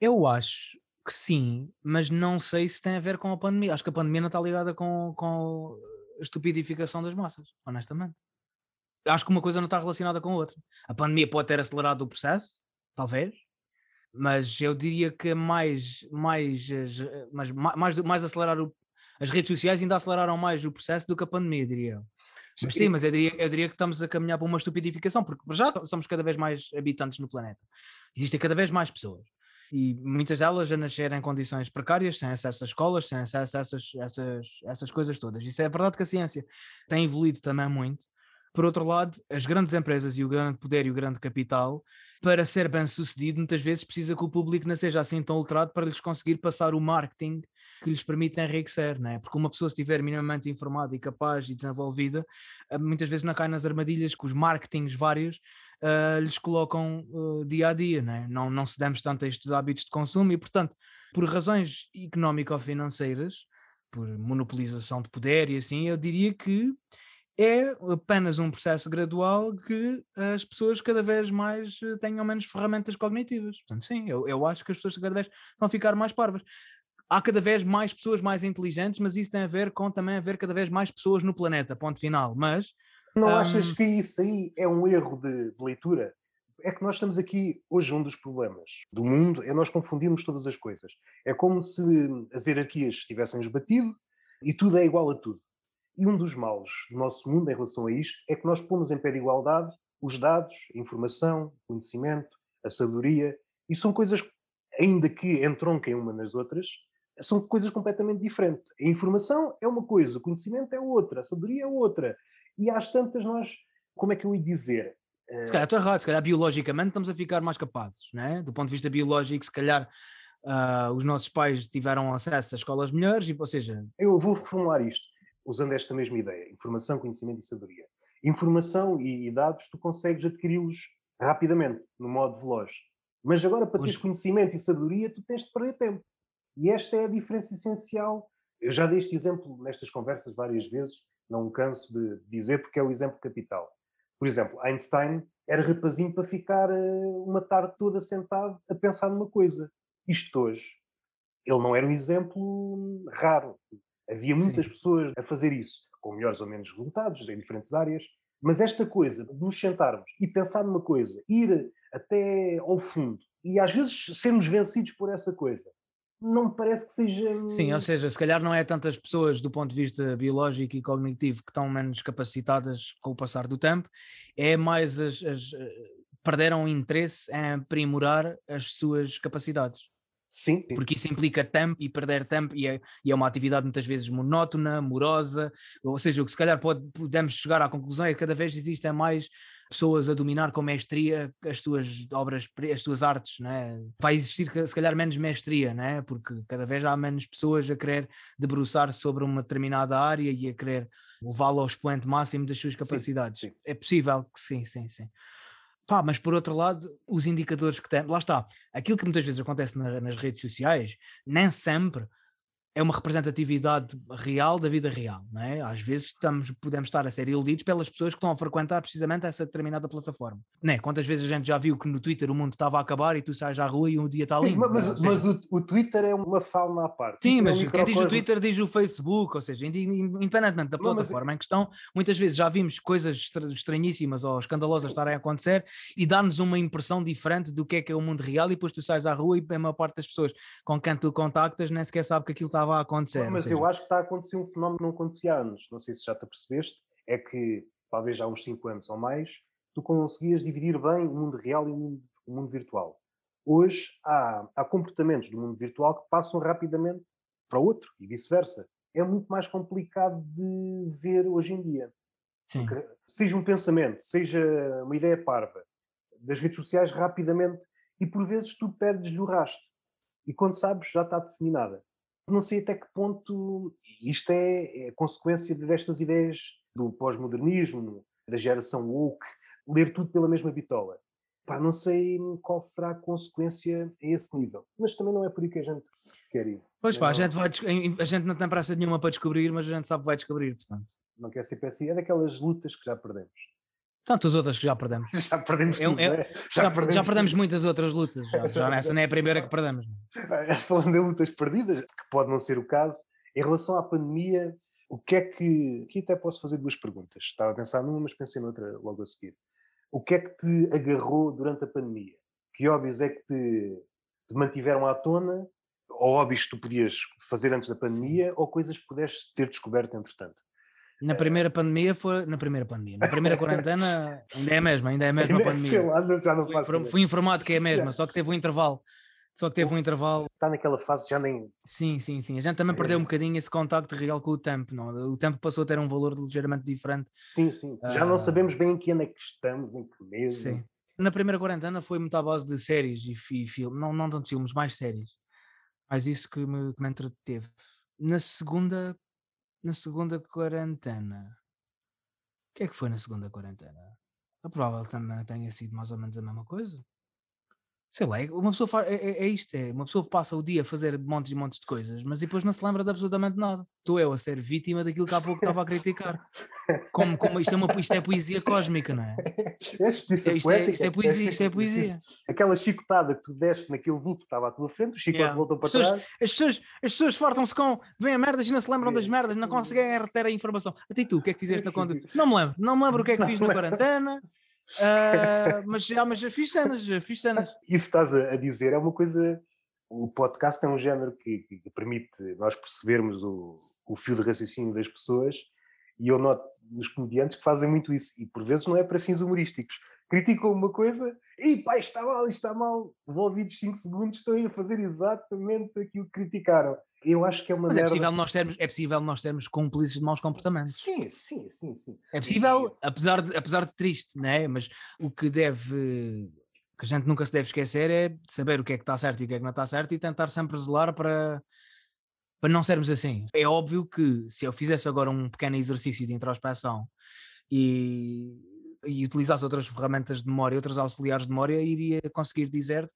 Eu acho que sim, mas não sei se tem a ver com a pandemia. Acho que a pandemia não está ligada com, com a estupidificação das massas, honestamente. Acho que uma coisa não está relacionada com a outra. A pandemia pode ter acelerado o processo, talvez, mas eu diria que mais, mais, mais, mais, mais acelerar o, as redes sociais ainda aceleraram mais o processo do que a pandemia, diria eu. Mas sim, mas eu diria, eu diria que estamos a caminhar para uma estupidificação, porque já somos cada vez mais habitantes no planeta. Existem cada vez mais pessoas e muitas delas a nascer em condições precárias, sem acesso a escolas, sem acesso a essas, essas, essas coisas todas. Isso é verdade que a ciência tem evoluído também muito, Por outro lado, as grandes empresas e o grande poder e o grande capital, para ser bem sucedido, muitas vezes precisa que o público não seja assim tão ultrado para lhes conseguir passar o marketing que lhes permite enriquecer, né? porque uma pessoa se estiver minimamente informada e capaz e desenvolvida, eh, muitas vezes não cai nas armadilhas que os marketings vários uh, lhes colocam uh, dia a dia, né? não, não cedemos tanto a estes hábitos de consumo e, portanto, por razões económico-financeiras, por monopolização de poder e assim, eu diria que é apenas um processo gradual que as pessoas cada vez mais eh, tenham menos ferramentas cognitivas. Portanto, sim, eu, eu acho que as pessoas cada vez vão ficar mais parvas. Há cada vez mais pessoas mais inteligentes, mas isso tem a ver com também haver cada vez mais pessoas no planeta, ponto final. Mas. Não um... achas que isso aí é um erro de, de leitura? É que nós estamos aqui, hoje, um dos problemas do mundo é nós confundirmos todas as coisas. É como se as hierarquias estivessem batido e tudo é igual a tudo. E um dos males do nosso mundo em relação a isto é que nós pomos em pé de igualdade os dados, a informação, o conhecimento, a sabedoria, e são coisas, ainda que entronquem uma nas outras, são coisas completamente diferentes. A informação é uma coisa, o conhecimento é outra, a sabedoria é outra. E às tantas nós, como é que eu ia dizer? Se calhar estou errado, se calhar biologicamente estamos a ficar mais capazes, né? do ponto de vista biológico, se calhar uh, os nossos pais tiveram acesso a escolas melhores, e, ou seja... Eu vou reformular isto usando esta mesma ideia: informação, conhecimento e sabedoria. Informação e, dados tu consegues adquiri-los rapidamente, no modo veloz. Mas agora, para teres conhecimento e sabedoria, tu tens de perder tempo. E esta é a diferença essencial. Eu já dei este exemplo nestas conversas várias vezes, não canso de dizer, porque é o exemplo capital. Por exemplo, Einstein era rapazinho para ficar eh, uma tarde toda sentado a pensar numa coisa. Isto hoje, ele não era um exemplo raro. Havia muitas Sim. pessoas a fazer isso, com melhores ou menos resultados em diferentes áreas, mas esta coisa de nos sentarmos e pensar numa coisa, ir até ao fundo e às vezes sermos vencidos por essa coisa, não me parece que seja. Sim, ou seja, se calhar não é tantas pessoas do ponto de vista biológico e cognitivo que estão menos capacitadas com o passar do tempo, é mais as, as eh, perderam interesse em aprimorar as suas capacidades. Sim, sim. Porque isso implica tempo e perder tempo e é, e é, uma atividade muitas vezes monótona, morosa, ou seja, o que se calhar pode, podemos chegar à conclusão é que cada vez existem mais pessoas a dominar com mestria as suas obras, as suas artes, né? vai existir se calhar menos mestria, né? porque cada vez há menos pessoas a querer debruçar sobre uma determinada área e a querer levá-lo ao expoente máximo das suas capacidades. Sim, sim. É possível que sim, sim, sim. Pá, mas por outro lado, os indicadores que tem, lá está, aquilo que muitas vezes acontece na, nas redes sociais, nem sempre é uma representatividade real da vida real, não é? Às vezes estamos, podemos estar a ser iludidos pelas pessoas que estão a frequentar precisamente essa determinada plataforma. Não é? Quantas vezes a gente já viu que no Twitter o mundo estava a acabar e tu sais à rua e um dia está lindo. Sim, mas, seja, mas o, o, Twitter é uma fauna à parte. Sim, mas é um quem diz o Twitter diz o Facebook, ou seja, independentemente da plataforma não, em questão, muitas vezes já vimos coisas estranhíssimas ou escandalosas estarem a acontecer e dar-nos uma impressão diferente do que é que é o mundo real e depois tu sais à rua e a maior parte das pessoas com quem tu contactas nem sequer sabe que aquilo está estava a acontecer. Mas seja... eu acho que está a acontecer um fenómeno que não acontecia há anos, não sei se já te percebeste, é que talvez há uns 5 anos ou mais, tu conseguias dividir bem o mundo real e o mundo, o mundo virtual. Hoje há, há comportamentos do mundo virtual que passam rapidamente para o outro e vice-versa. É muito mais complicado de ver hoje em dia. Sim. Porque, seja um pensamento, seja uma ideia parva, das redes sociais rapidamente, e por vezes tu perdes-lhe o rastro. E quando sabes, já está disseminada não sei até que ponto isto é, é consequência destas ideias do pós-modernismo, da geração woke, ler tudo pela mesma bitola. Pá, não sei qual será a consequência a esse nível, mas também não é por aí que a gente quer ir. Pois pá, a gente, vai, a gente não tem pressa nenhuma para descobrir, mas a gente sabe que vai descobrir, portanto. Não quer ser péssimo, é daquelas lutas que já perdemos. Tantas outras que já perdemos. Já perdemos é, tudo, é, é, já, já, perdemos, já perdemos muitas outras lutas. Já, já nessa nem é a primeira que perdemos. Falando em lutas perdidas, que pode não ser o caso, em relação à pandemia, o que é que. Aqui até posso fazer duas perguntas. Estava a pensar numa, mas pensei noutra logo a seguir. O que é que te agarrou durante a pandemia? Que hobbies é que te, te mantiveram à tona? Ou hobbies que tu podias fazer antes da pandemia, ou coisas que pudeste ter descoberto entretanto? Na primeira pandemia foi. Na primeira pandemia. Na primeira quarentena ainda é a mesma, ainda é a mesma pandemia. Sei lá, já não fui, fui informado que é a mesma, só que teve um intervalo Só que teve um intervalo. Está naquela fase já nem. Sim, sim, sim. A gente também perdeu um bocadinho esse contacto real com o tempo, não? O tempo passou a ter um valor ligeiramente diferente. Sim, sim. Já não sabemos bem em que ano é que estamos, em que mês. Sim. Na primeira quarentena foi muito à base de séries e, e filmes, não, não tanto filmes, mais séries. Mas isso que me, que me entreteve. Na segunda, na segunda quarentena, o que é que foi na segunda quarentena? A provável também tenha sido mais ou menos a mesma coisa. Sei lá, é, uma pessoa faz, é, é, é, isto, é, uma pessoa passa o dia a fazer montes e montes de coisas, mas depois não se lembra de absolutamente nada. Estou eu a ser vítima daquilo que há pouco estava a criticar. Como, como isto, é uma, isto é poesia cósmica, não é? Isto, é, isto, é, isto é poesia, isto é poesia. Aquela chicotada que tu deste naquele vulto que estava à tua frente, o chicote yeah. voltou para as pessoas, trás. As pessoas, as pessoas fartam-se com, vêm a merdas e não se lembram das merdas, não conseguem reter a informação. Até tu, o que é que fizeste na conta? Não me lembro, não me lembro o que é que fiz na quarentena. Uh, mas já, mas fiz cenas, fiz cenas. Isso estás a dizer é uma coisa. O podcast é um género que, que permite nós percebermos o, o fio de raciocínio das pessoas e eu noto nos comediantes que fazem muito isso e por vezes não é para fins humorísticos. Criticam uma coisa e pá, está mal, está mal. Envolvidos 5 segundos estão a fazer exatamente aquilo que criticaram. Eu acho que é uma Mas merda. é possível nós sermos, é possível nós sermos cúmplices de maus comportamentos. Sim, sim, sim, sim. É possível, apesar de, apesar de triste, né? Mas o que deve que a gente nunca se deve esquecer é saber o que é que está certo e o que é que não está certo e tentar sempre zelar para para não sermos assim. É óbvio que se eu fizesse agora um pequeno exercício de introspeção e, e utilizasse outras ferramentas de memória, outros auxiliares de memória, iria conseguir dizer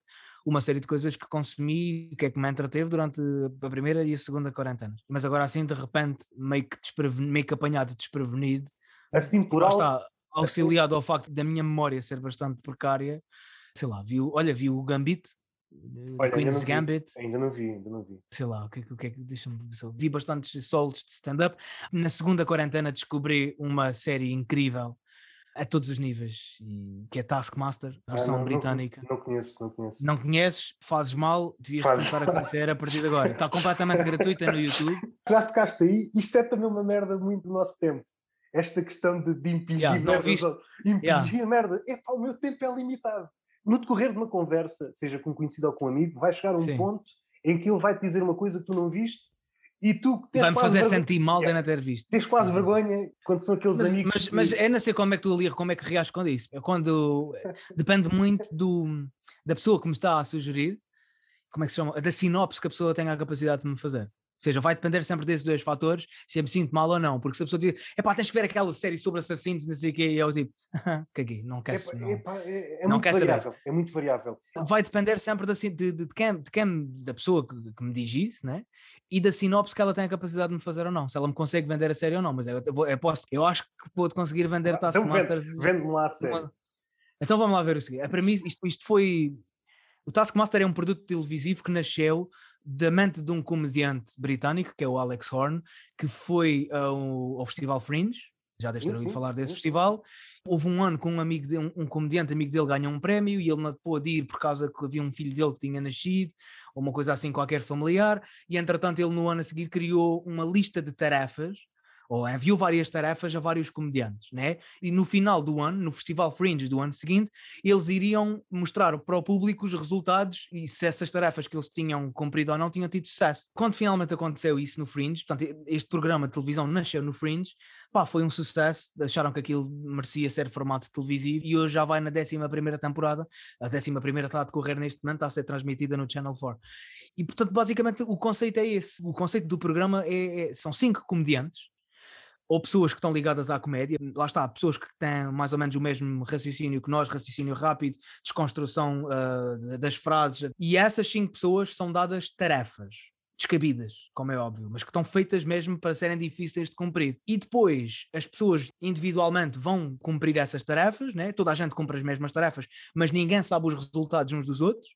uma série de coisas que consumi, o que é que me entreteve durante a primeira e a segunda quarentena. Mas agora assim, de repente, meio que, meio que apanhado desprevenido, assim por alto, está auxiliado ao facto da minha memória ser bastante precária, sei lá, viu, olha, vi o Gambit, Olha, Queen's ainda Gambit. Vi, ainda não vi, ainda não vi. Sei lá, o que, o que é que deixa-me Vi bastantes solos de stand-up. Na segunda quarentena descobri uma série incrível a todos os níveis, e, que é Taskmaster, versão ah, não, britânica. Não, não, conheço, não conheço. Não conheces, fazes mal, devias Faz. começar a conhecer a partir de agora. Está completamente gratuita no YouTube. Já tocaste aí, isto é também uma merda muito do nosso tempo. Esta questão de, de impingir yeah, merda. Impingir yeah. merda. Epá, o meu tempo é limitado. No decorrer de uma conversa, seja com um conhecido ou com um amigo, vai chegar um Sim. ponto em que ele vai te dizer uma coisa que tu não viste e tu vai-me fazer vergonha. sentir mal de não ter visto. Tens quase sim, vergonha quando são aqueles mas, amigos. Mas, que... mas é não sei como é que tu ali, como é que reages com isso. É quando depende muito do, da pessoa que me está a sugerir, como é que se chama? Da sinopse que a pessoa tem a capacidade de me fazer seja, vai depender sempre desses dois fatores, se eu me sinto mal ou não, porque se a pessoa diz, é pá, tens que ver aquela série sobre assassinos, não sei o quê, e eu tipo, caguei, não quero é, não, é, é, não muito variável, saber. é muito variável. Vai depender sempre da, de, de, de, quem, de quem, da pessoa que, que, me diz isso, né? E da sinopse que ela tem a capacidade de me fazer ou não, se ela me consegue vender a série ou não, mas eu, eu, eu posso, eu acho que pode conseguir vender ah, Taskmaster. Então vende-me lá a série. Então vamos lá ver o seguinte, a premissa, isto, isto foi... O Taskmaster é um produto televisivo que nasceu da mente de um comediante britânico, que é o Alex Horn, que foi ao, ao Festival Fringe, já deves ter ouvido falar desse sim. festival. Houve um ano com um amigo de, um, um, comediante amigo dele ganhou um prémio e ele não pôde ir por causa que havia um filho dele que tinha nascido, ou uma coisa assim qualquer familiar, e entretanto ele no ano a seguir criou uma lista de tarefas ou enviou várias tarefas a vários comediantes, né? E no final do ano, no Festival Fringe do ano seguinte, eles iriam mostrar para o público os resultados e se essas tarefas que eles tinham cumprido ou não tinham tido sucesso. Quando finalmente aconteceu isso no Fringe, portanto, este programa de televisão nasceu no Fringe, pá, foi um sucesso, acharam que aquilo merecia ser formato televisivo e hoje já vai na 11 primeira temporada, a 11 primeira está a decorrer neste momento, está a ser transmitida no Channel 4. E portanto, basicamente, o conceito é esse. O conceito do programa é, é são cinco comediantes ou pessoas que estão ligadas à comédia, lá está, pessoas que têm mais ou menos o mesmo raciocínio que nós, raciocínio rápido, desconstrução uh, das frases, e essas cinco pessoas são dadas tarefas descabidas, como é óbvio, mas que estão feitas mesmo para serem difíceis de cumprir. E depois as pessoas individualmente vão cumprir essas tarefas, né? toda a gente cumpre as mesmas tarefas, mas ninguém sabe os resultados uns dos outros.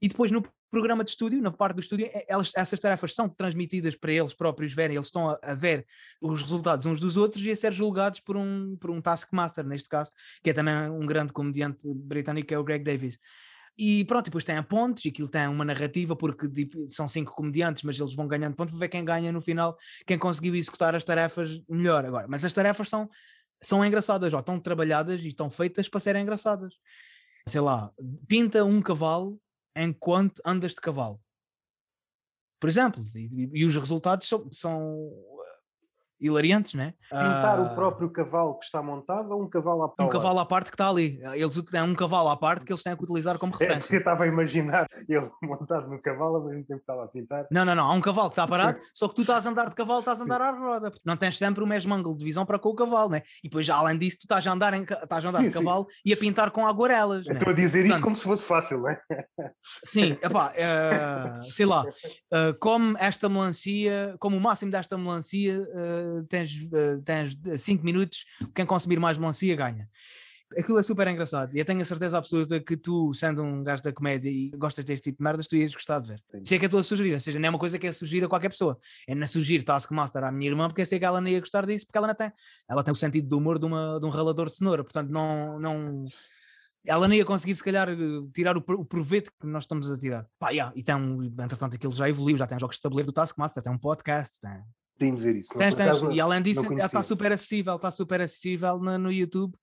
E depois no programa de estúdio, na parte do estúdio, é, elas, essas tarefas são transmitidas para eles próprios verem, eles estão a, a, ver os resultados uns dos outros e a ser julgados por um, por um Taskmaster, neste caso, que é também um grande comediante britânico, que é o Greg Davis. E pronto, depois tem a pontos, e aquilo tem uma narrativa, porque tipo, são cinco comediantes, mas eles vão ganhando pontos para ver quem ganha no final, quem conseguiu executar as tarefas melhor agora. Mas as tarefas são, são engraçadas, ó, estão trabalhadas e estão feitas para serem engraçadas. Sei lá, pinta um cavalo enquanto andas de cavalo. Por exemplo, e, e os resultados são, são hilariantes, né? Pintar o próprio cavalo que está montado ou um cavalo à parte? Um cavalo à parte que está ali. Eles é um cavalo à parte que eles têm que utilizar como referência. É porque eu estava a imaginar ele montado no cavalo ao mesmo tempo que estava a pintar. Não, não, não. Há um cavalo que está parado, só que tu estás a andar de cavalo, estás a andar à roda. Não tens sempre o mesmo ângulo de visão para com o cavalo, né? E depois, além disso, tu estás a andar, em, estás a andar sim, de cavalo sim. e a pintar com aguarelas. Estou né? a dizer Portanto, isto como se fosse fácil, não é? Sim, epá, uh, sei lá, uh, como esta melancia, como o máximo desta melancia, uh, tens tens 5 minutos, quem consumir mais melancia ganha. Aquilo é super engraçado e eu tenho a certeza absoluta que tu, sendo um gajo da comédia e gostas deste tipo de merdas, tu ias gostar de ver. Sei que é estou a sugerir, ou seja, não é uma coisa que é sugerir a qualquer pessoa. É na sugerir Taskmaster à minha irmã porque eu sei que ela não ia gostar disso porque ela não tem. Ela tem o sentido do humor de, uma, de um ralador de cenoura, portanto não, não, ela nem ia conseguir, se calhar, tirar o, o proveito que nós estamos a tirar. Pá, yeah, e um, entretanto, aquilo já evoluiu, já tem jogos de tabuleiro do Taskmaster, tem um podcast, tem, tenho de ver isso. Tens, tens. e além disso, está super acessível, está super acessível no, no YouTube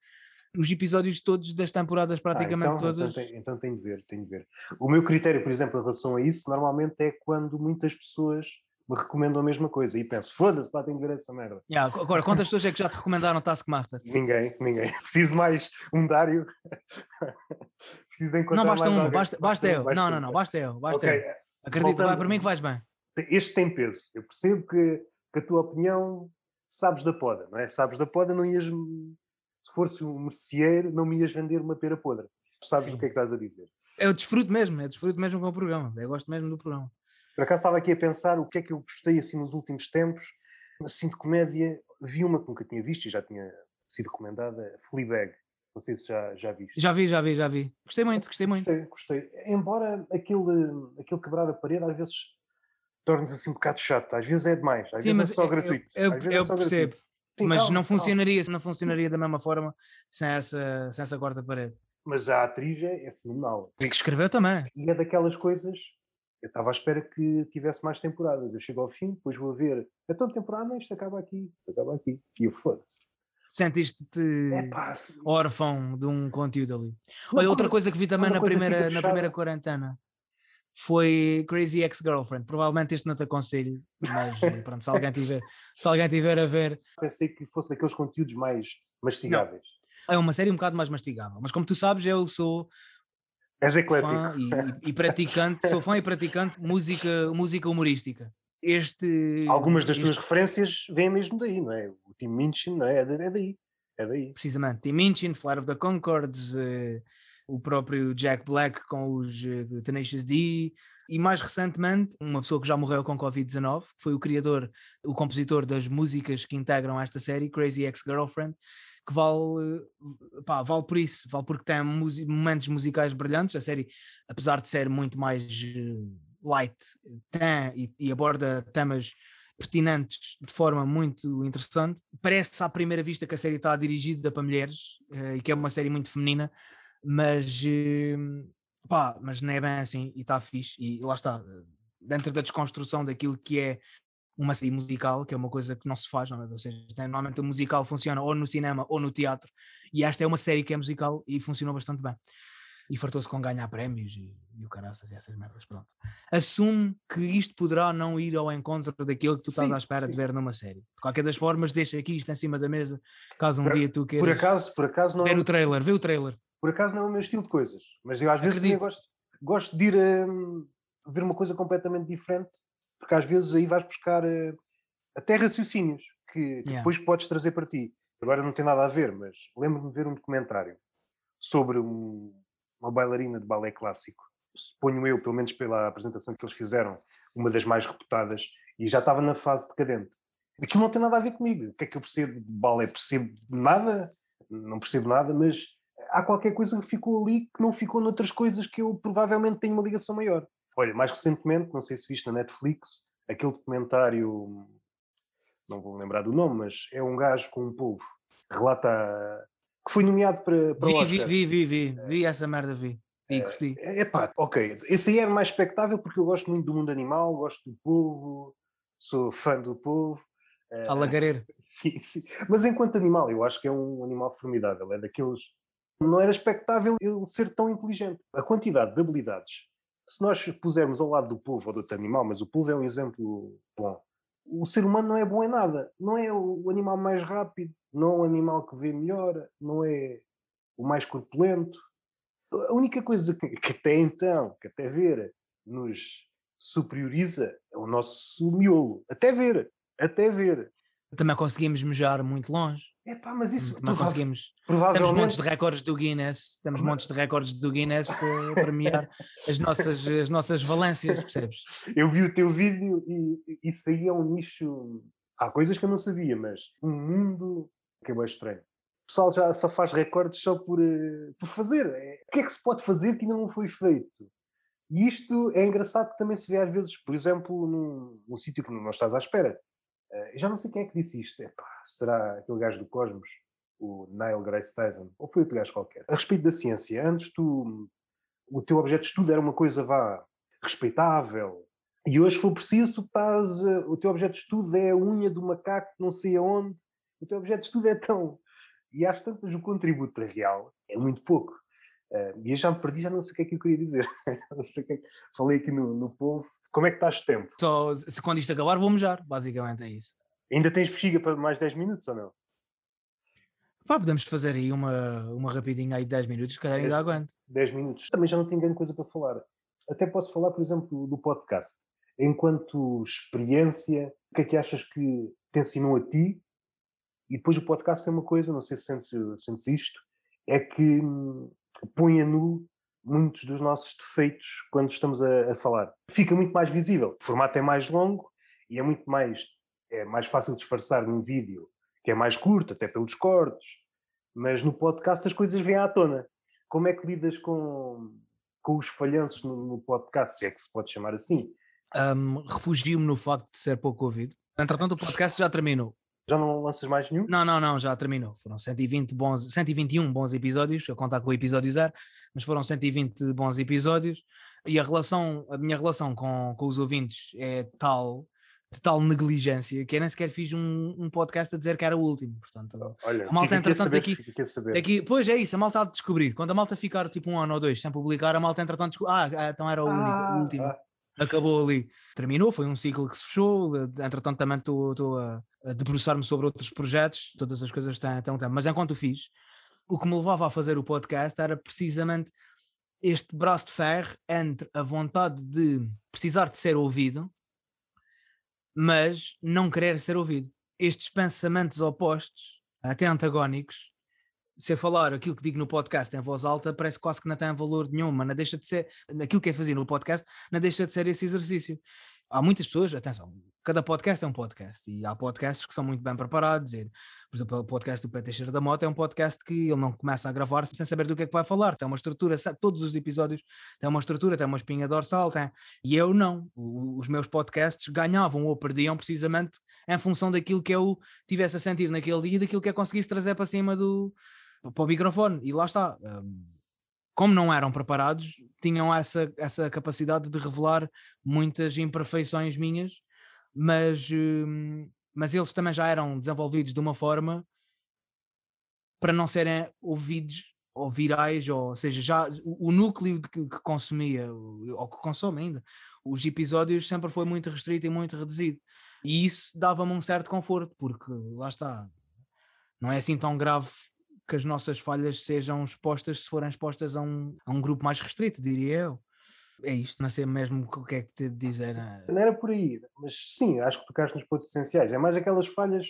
os episódios todos das temporadas praticamente ah, então, todas. Então, então, então tenho de ver, tenho de ver. O meu critério, por exemplo, em relação a isso, normalmente é quando muitas pessoas me recomendam a mesma coisa e penso, foda-se, pá, tenho de ver essa merda. Yeah, agora, quantas pessoas é que já te recomendaram Taskmaster? Ninguém, ninguém. Preciso mais um Dário. Preciso encontrar Não, basta um, basta, basta, eu. Não, não, não, basta eu. Basta okay. eu. Acredito, vai para mim que vais bem. Este tem peso. Eu percebo que que a tua opinião sabes da poda, não é? Sabes da poda, não ias. Se fosse um merceeiro, não me ias vender uma pera podre. Sabes Sim. o que é que estás a dizer. Eu desfruto mesmo, eu desfruto mesmo com o programa. Eu gosto mesmo do programa. Por acaso estava aqui a pensar o que é que eu gostei assim nos últimos tempos. Assim de comédia, vi uma que nunca tinha visto e já tinha sido recomendada, Fleabag. Não sei se já, já viste. Já vi, já vi, já vi. Gostei muito, gostei muito. Gostei, gostei. Embora aquele, aquele quebrar a parede às vezes torna-se assim um bocado chato. Às vezes é demais, às Sim, vezes é só gratuito. Eu, eu, eu é percebo. Sim, mas calma, não funcionaria, calma. não funcionaria da mesma forma sem essa, sem essa quarta parede. Mas a atriz é, é fenomenal. E que escreveu também. E é daquelas coisas. Eu estava à espera que tivesse mais temporadas. Eu chego ao fim, depois vou ver. É tão temporada, isto acaba aqui, isto acaba aqui. E eu foda-se. Sentiste-te órfão de um conteúdo ali. Olha, outra coisa que vi também na primeira, na primeira quarentena foi Crazy Ex-Girlfriend. Provavelmente este não te aconselho, mas eh, pronto, se alguém, tiver, se alguém tiver a ver. Pensei que fosse daqueles conteúdos mais mastigáveis. Não. É uma série um bocado mais mastigável, mas como tu sabes, eu sou. És eclético. Fã e, e praticante, sou fã e praticante música, música humorística. Este. Algumas das este... tuas referências vêm mesmo daí, não é? O Tim Minchin, não é? É daí. É daí. Precisamente. Tim Minchin, Flight of the Concords. Uh, o próprio Jack Black com os uh, Tenacious D e mais recentemente uma pessoa que já morreu com Covid-19, que foi o criador, o compositor das músicas que integram esta série, Crazy Ex-Girlfriend, que vale, pá, vale por isso, vale porque tem momentos musicais brilhantes, a série, apesar de ser muito mais uh, light, tem e, e aborda temas pertinentes de forma muito interessante. Parece à primeira vista que a série está dirigida para mulheres e que é uma série muito feminina, mas hum, pá, mas não é bem assim e está fixe. E lá está, dentro da desconstrução daquilo que é uma série musical, que é uma coisa que não se faz, não é? ou seja, normalmente o musical funciona ou no cinema ou no teatro, e esta é uma série que é musical e funcionou bastante bem. E fartou-se com ganhar prémios e, e o caraças e essas merdas, pronto. Assume que isto poderá não ir ao encontro daquilo que tu estás sim, à espera sim. de ver numa série. De qualquer das formas, deixa aqui isto em cima da mesa, caso um por, dia tu queiras por acaso, por acaso não... ver o trailer, vê o trailer por acaso não é o meu estilo de coisas, mas eu às vezes também gosto, gosto de ir a ver uma coisa completamente diferente, porque às vezes aí vais buscar uh, até raciocínios que, que yeah. depois podes trazer para ti. Agora não tem nada a ver, mas lembro-me de ver um documentário sobre um, uma bailarina de balé clássico. Suponho eu, pelo menos pela apresentação que eles fizeram, uma das mais reputadas, e já estava na fase decadente. Aquilo não tem nada a ver comigo. O que é que eu percebo de balé? Percebo nada, não percebo nada, mas há qualquer coisa que ficou ali que não ficou noutras coisas que eu provavelmente tenho uma ligação maior. Olha, mais recentemente, não sei se viste na Netflix, aquele documentário, não vou lembrar do nome, mas é um gajo com um povo, relata que foi nomeado para, para vi, Oscar. Vi, vi, vi, vi, vi essa merda, vi. E curti. É, é pá, ok. Esse aí era mais expectável porque eu gosto muito do mundo animal, gosto do povo, sou fã do povo. A lagareiro. Sim, sim. Mas enquanto animal, eu acho que é um animal formidável. É daqueles não era expectável ele ser tão inteligente. A quantidade de habilidades Se nós pusermos ao lado do polvo ou do outro animal, mas o polvo é um exemplo bom, o ser humano não é bom em nada. Não é o animal mais rápido, não é o animal que vê melhor, não é o mais corpulento. A única coisa que, que até então, que até ver, nos superioriza é o nosso miolo. Até ver, até ver. Também conseguimos mejar muito longe. É pá, mas isso Também prova- conseguimos. provavelmente. Temos montes de recordes do Guinness, temos montes de recordes do Guinness eh, a premiar as nossas, as nossas valências, percebes? Eu vi o teu vídeo e isso aí é um nicho. Há coisas que eu não sabia, mas um mundo que é bem estranho. O pessoal já só faz recordes só por, eh, por fazer. É, O que é que se pode fazer que ainda não foi feito? E isto é engraçado que também se vê às vezes, por exemplo, num, num sítio que não estás à espera. Eh, já não sei quem é que disse isto. Epá, será aquele gajo do Cosmos, o Neil Grace Tyson, ou foi outro gajo qualquer? A respeito da ciência, antes tu, o teu objeto de estudo era uma coisa, vá, respeitável, e hoje, se for preciso, tu estás. eh, o teu objeto de estudo é a unha do macaco, não sei aonde. O teu objeto de estudo é tão. E às tantas, o contributo real é muito pouco. Eh, e eu já me perdi, já não sei o que é que eu queria dizer. não sei o que é que- Falei aqui no, no povo. Como é que estás de tempo? Só se quando isto acabar vou mejar, basicamente é isso. Ainda tens bexiga para mais 10 minutos ou não? Pá, podemos fazer aí uma, uma rapidinha aí de 10 minutos, se calhar ainda aguento. 10 minutos. Também já não tenho grande coisa para falar. Até posso falar, por exemplo, do podcast. Enquanto experiência, o que é que achas que te ensinou a ti? E depois o podcast é uma coisa, não sei se sentes, sentes isto, é que hum, põe a nu muitos dos nossos defeitos quando estamos a, a falar. Fica muito mais visível. O formato é mais longo e é muito mais, é mais fácil disfarçar num vídeo que é mais curto, até pelos cortes. Mas no podcast as coisas vêm à tona como é que lidas com, com os falhanços no, no podcast, se é que se pode chamar assim? Um, Refugio-me no facto de ser pouco ouvido. Entretanto, o podcast já terminou. Já não lanças mais nenhum? Não, não, não, já terminou. Foram 120 bons, 121 bons episódios, a contar com o episódio zero, mas foram 120 bons episódios. E a relação, a minha relação com, com os ouvintes é tal, de tal negligência, que eu nem sequer fiz um, um podcast a dizer que era o último. Portanto, Olha, A malta, entretanto, saber, aqui- pois é isso, a malta há de descobrir. Quando a malta ficar tipo um ano ou dois sem publicar, a malta entretanto descobre. Ah, ah, então era o, único- o Ah, último. ah. Acabou ali. Terminou, foi um ciclo que se fechou. eh, Entretanto, também estou a, a debruçar-me sobre outros projetos. Todas as coisas têm um tempo. Mas enquanto o fiz, o que me levava a fazer o podcast era precisamente este braço de ferro entre a vontade de precisar de ser ouvido, mas não querer ser ouvido. Estes pensamentos opostos, até antagónicos, se eu falar aquilo que digo no podcast em voz alta, parece quase que não tem valor nenhum, mas não deixa de ser, aquilo que é fazer no podcast, não deixa de ser esse exercício. Há muitas pessoas, atenção, cada podcast é um podcast e há podcasts que são muito bem preparados. e, por exemplo, o podcast do Pé da Mota é um podcast que ele não começa a gravar sem saber do que é que vai falar. Tem uma estrutura, todos os episódios têm uma estrutura, têm uma espinha dorsal, tem. E eu não. Os meus podcasts ganhavam ou perdiam precisamente em função daquilo que eu tivesse a sentir naquele dia e daquilo que eu conseguisse trazer para cima do para o microfone. E lá está. hum, como não eram preparados, tinham essa, essa capacidade de revelar muitas imperfeições minhas, mas, hum, mas eles também já eram desenvolvidos de uma forma para não serem ouvidos ou virais, ou seja, já o, o núcleo que, que consumia, ou que consome ainda, os episódios sempre foi muito restrito e muito reduzido. E isso dava-me um certo conforto, porque lá está, não é assim tão grave que as nossas falhas sejam expostas se forem expostas a um, a um grupo mais restrito, diria eu. É isto, não sei mesmo o que é que te dizer. eh, Não era por aí, mas sim, acho que tocaste nos pontos essenciais. É mais aquelas falhas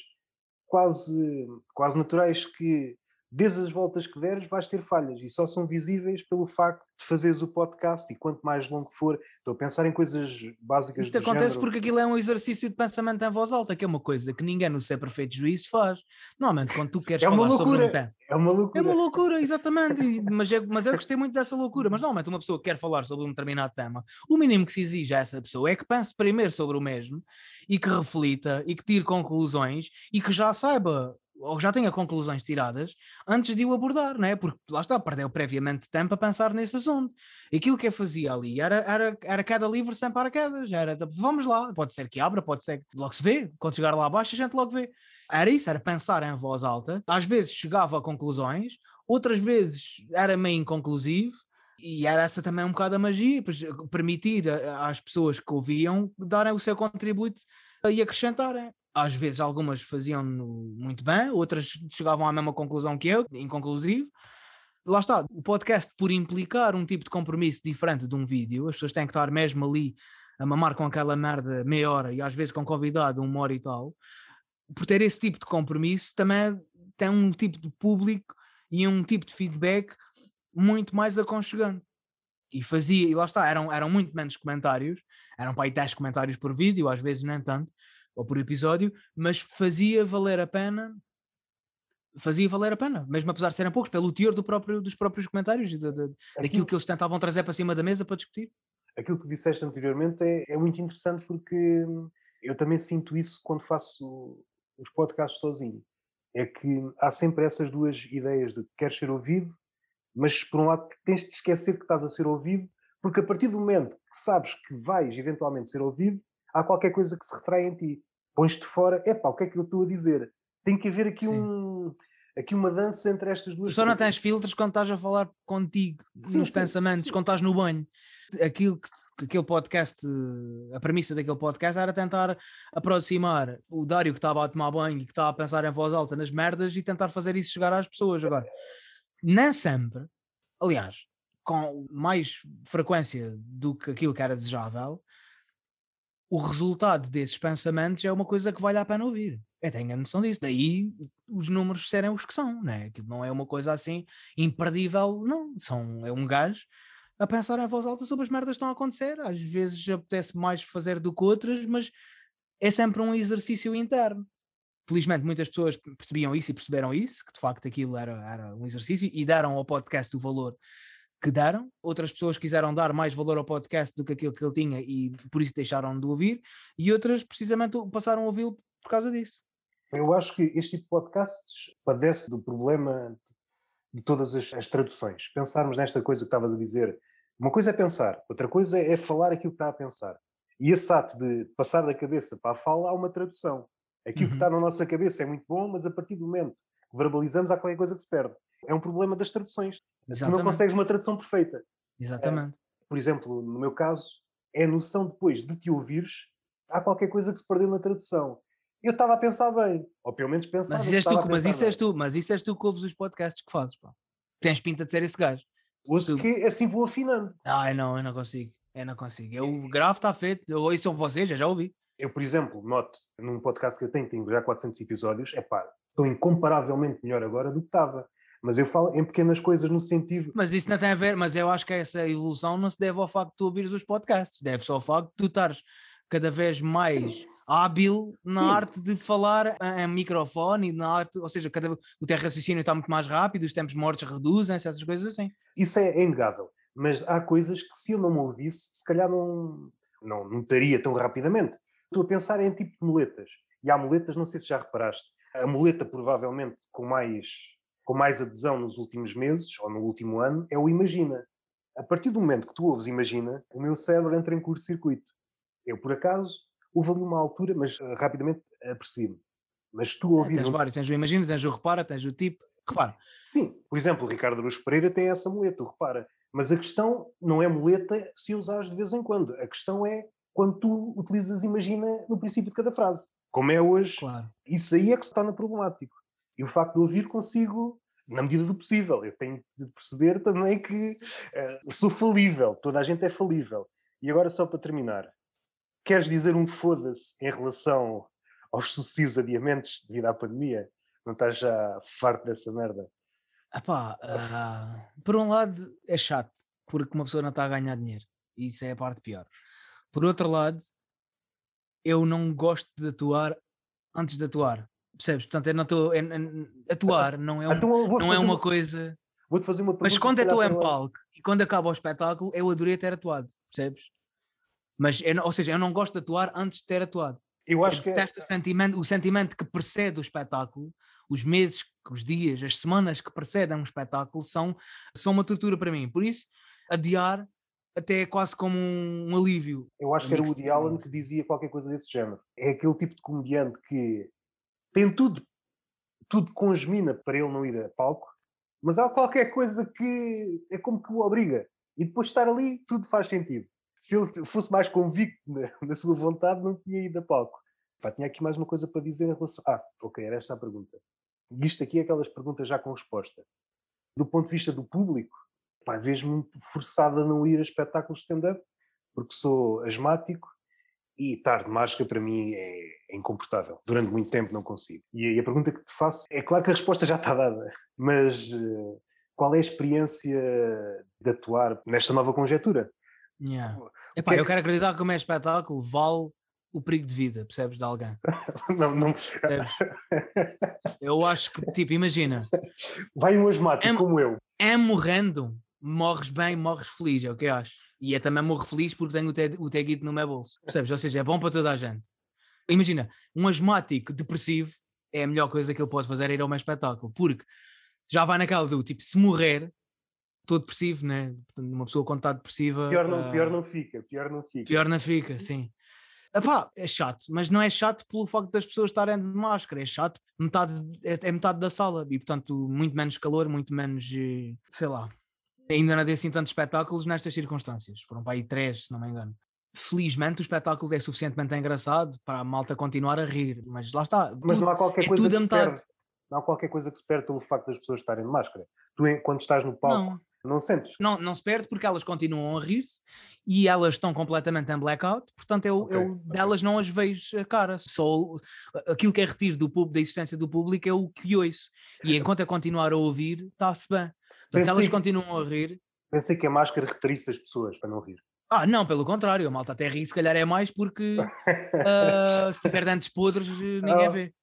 quase, quase naturais que, desde as voltas que deres, vais ter falhas e só são visíveis pelo facto de fazeres o podcast e quanto mais longo for. Estou a pensar em coisas básicas Isto acontece género. porque aquilo é um exercício de pensamento em voz alta, que é uma coisa que ninguém no seu perfeito juízo faz. Normalmente, quando tu queres É uma falar sobre um loucura. tema. É uma É loucura. uma loucura, exatamente. Mas, é, mas eu gostei muito dessa loucura. Mas normalmente uma pessoa que quer falar sobre um determinado tema, o mínimo que se exige a essa pessoa é que pense primeiro sobre o mesmo e que reflita e que tire conclusões e que já saiba ou já tenha conclusões tiradas antes de o abordar, não é? Porque lá está, perdeu previamente tempo a pensar nesse assunto. Aquilo que eu fazia ali era, era, era cada livro sem paraquedas, era vamos lá, pode ser que abra, pode ser que logo se vê, quando chegar lá abaixo a gente logo vê. Era isso, era pensar em voz alta, às vezes chegava a conclusões, outras vezes era meio inconclusivo, e era essa também um bocado a magia, permitir às pessoas que ouviam darem o seu contributo e acrescentarem. Às vezes algumas faziam muito bem, outras chegavam à mesma conclusão que eu, inconclusivo. Lá está, o podcast, por implicar um tipo de compromisso diferente de um vídeo, as pessoas têm que estar mesmo ali a mamar com aquela merda meia hora e às vezes com convidado uma hora e tal, por ter esse tipo de compromisso, também tem um tipo de público e um tipo de feedback muito mais aconchegante. E fazia, e lá está, eram, eram muito menos comentários, eram para aí 10 comentários por vídeo, às vezes nem tanto, ou por episódio, mas fazia valer a pena, fazia valer a pena, mesmo apesar de serem poucos, pelo teor do próprio, dos próprios comentários e daquilo que eles tentavam trazer para cima da mesa para discutir. Aquilo que disseste anteriormente é, é muito interessante porque eu também sinto isso quando faço os podcasts sozinho. É que há sempre essas duas ideias de que queres ser ouvido mas por um lado tens de esquecer que estás a ser ouvido, porque a partir do momento que sabes que vais eventualmente ser ouvido, há qualquer coisa que se retrai em ti. Pões-te fora, epá, o que é que eu estou a dizer? Tem que haver aqui um aqui uma dança entre estas duas Tu só não tens filtros quando estás a falar contigo, sim, nos sim, pensamentos, sim, quando estás no banho. Aquilo que aquele podcast, a premissa daquele podcast era tentar aproximar o Dário que estava a tomar banho e que estava a pensar em voz alta nas merdas e tentar fazer isso chegar às pessoas agora nem sempre, aliás, com mais frequência do que aquilo que era desejável, o resultado desses pensamentos é uma coisa que vale a pena ouvir. Eu tenho a noção disso. Daí os números serem os que são, né? Aquilo não é uma coisa assim imperdível, não. São, é um gajo a pensar em voz alta sobre as merdas que estão a acontecer. Às vezes apetece mais fazer do que outras, mas é sempre um exercício interno felizmente muitas pessoas percebiam isso e perceberam isso, que de facto aquilo era, era um exercício e deram ao podcast o valor que deram. Outras pessoas quiseram dar mais valor ao podcast do que aquilo que ele tinha e por isso deixaram de ouvir, e outras precisamente passaram a ouvi-lo por causa disso. Eu acho que este tipo de podcasts padece do problema de todas as, as traduções. Pensarmos nesta coisa que estavas a dizer. Uma coisa é pensar, outra coisa é falar aquilo que está a pensar. E esse ato de passar da cabeça para a fala há uma tradução. Aquilo uhum. que está na nossa cabeça é muito bom, mas a partir do momento que verbalizamos, há qualquer coisa que se perde. É um problema das traduções. Tu não consegues uma tradução perfeita. Exatamente. É, por exemplo, no meu caso, é a noção depois de te ouvires, há qualquer coisa que se perdeu na tradução. Eu estava a pensar bem, ou pelo menos pensava. Mas, és tu, mas isso és tu, mas isso és tu que ouves os podcasts que fazes, pá. Tens pinta de ser esse gajo. Ouço tu... que assim vou afinando. Ai não, eu não consigo. Eu não consigo. Eu, o grave está feito, eu ouço vocês, já, já ouvi. Eu, por exemplo, noto num podcast que eu tenho, tenho já 400 episódios, é pá, estou incomparavelmente melhor agora do que estava. Mas eu falo em pequenas coisas no sentido. Mas isso não tem a ver, mas eu acho que essa evolução não se deve ao facto de tu ouvires os podcasts, deve-se ao facto de tu estares cada vez mais Sim. hábil na Sim. arte de falar em microfone, na arte, ou seja, cada, o teu raciocínio está muito mais rápido, os tempos mortos reduzem-se, essas coisas assim. Isso é, é inegável, mas há coisas que se eu não me ouvisse, se calhar não, não notaria tão rapidamente. Estou a pensar em tipo de muletas. E há muletas, não sei se já reparaste, a muleta provavelmente com mais, com mais adesão nos últimos meses ou no último ano é o Imagina. A partir do momento que tu ouves Imagina, o meu cérebro entra em curto-circuito. Eu, por acaso, houve ali uma altura, mas uh, rapidamente apercebi-me. Mas tu ouvis... Tens vários, tens o Imagina, tens o Repara, tens o Tipo, repara. Sim, por exemplo, o Ricardo Aruz Pereira tem essa muleta, o Repara. Mas a questão não é muleta se usares de vez em quando. A questão é quando tu utilizas imagina no princípio de cada frase. Como é hoje, claro. isso aí é que se torna problemático. E o facto de ouvir consigo, na medida do possível. Eu tenho de perceber também que uh, sou falível, toda a gente é falível. E agora, só para terminar, queres dizer um foda-se em relação aos sucessivos adiamentos devido à pandemia? Não estás já farto dessa merda? Epá, uh, por um lado é chato, porque uma pessoa não está a ganhar dinheiro. E isso é a parte pior. Por outro lado, eu não gosto de atuar antes de atuar. Percebes? Portanto, eu não estou. Atuar não é, um, então não é uma, uma coisa. Vou-te fazer uma pergunta. Mas quando eu estou em palco e quando acaba o espetáculo, eu adorei ter atuado. Percebes? Mas, eu, ou seja, eu não gosto de atuar antes de ter atuado. Eu acho eu que. É o, sentimento, o sentimento que precede o espetáculo, os meses, os dias, as semanas que precedem um espetáculo são, são uma tortura para mim. Por isso, adiar até quase como um, um alívio. Eu acho que era o Woody Allen que dizia qualquer coisa desse género. É aquele tipo de comediante que tem tudo, tudo congemina para ele não ir a palco, mas há qualquer coisa que é como que o obriga. E depois de estar ali, tudo faz sentido. Se ele fosse mais convicto na, na sua vontade, não tinha ido a palco. Pá, tinha aqui mais uma coisa para dizer em relação. Ah, ok, era esta a pergunta. Isto aqui é aquelas perguntas já com resposta. Do ponto de vista do público, pá, vejo-me forçado a não ir a espetáculos de stand-up, porque sou asmático e estar de máscara para mim é, é incomportável. Durante muito tempo não consigo. E, a pergunta que te faço é claro que a resposta já está dada, mas uh, qual é a experiência de atuar nesta nova conjetura? Yeah. Epá, que eu quero acreditar que o meu espetáculo vale o perigo de vida, percebes, de alguém. não, não percebes. Eu acho que, tipo, imagina. Vai um asmático é, como eu. É morrendo, morres bem, morres feliz, é o que eu acho. E é também morro feliz porque tenho o taguito no meu bolso, percebes? Ou seja, é bom para toda a gente. Imagina, um asmático depressivo é a melhor coisa que ele pode fazer é ir ao meu espetáculo, porque já vai naquela do tipo, se morrer, estou depressivo, né? Uma pessoa quando está depressiva. Pior não, uh, pior não fica, pior não fica. Pior não fica, sim. Epá, é chato, mas não é chato pelo facto das pessoas estarem de máscara, é chato, metade, é, é metade da sala e portanto muito menos calor, muito menos, eh, sei lá. Ainda não dei assim tantos espetáculos nestas circunstâncias, foram para aí três, se não me engano. Felizmente o espetáculo é suficientemente engraçado para a malta continuar a rir, mas lá está. Mas não há qualquer é coisa que se perde. Não há qualquer coisa que se perde pelo facto das pessoas estarem de máscara. Tu, quando estás no palco, não. Não sentes? Não, não se perde porque elas continuam a rir-se e elas estão completamente em blackout, portanto eu, okay, eu okay. delas não as vejo a cara, só aquilo que é retiro do público, da existência do público é o que ouço. E enquanto eu continuar a ouvir, está-se bem. Portanto, elas continuam a rir. Pensei que a máscara retrisse as pessoas para não rir. Ah, não, pelo contrário, a malta até ri, se calhar é mais porque uh, se tiver dentes podres ninguém ah, vê.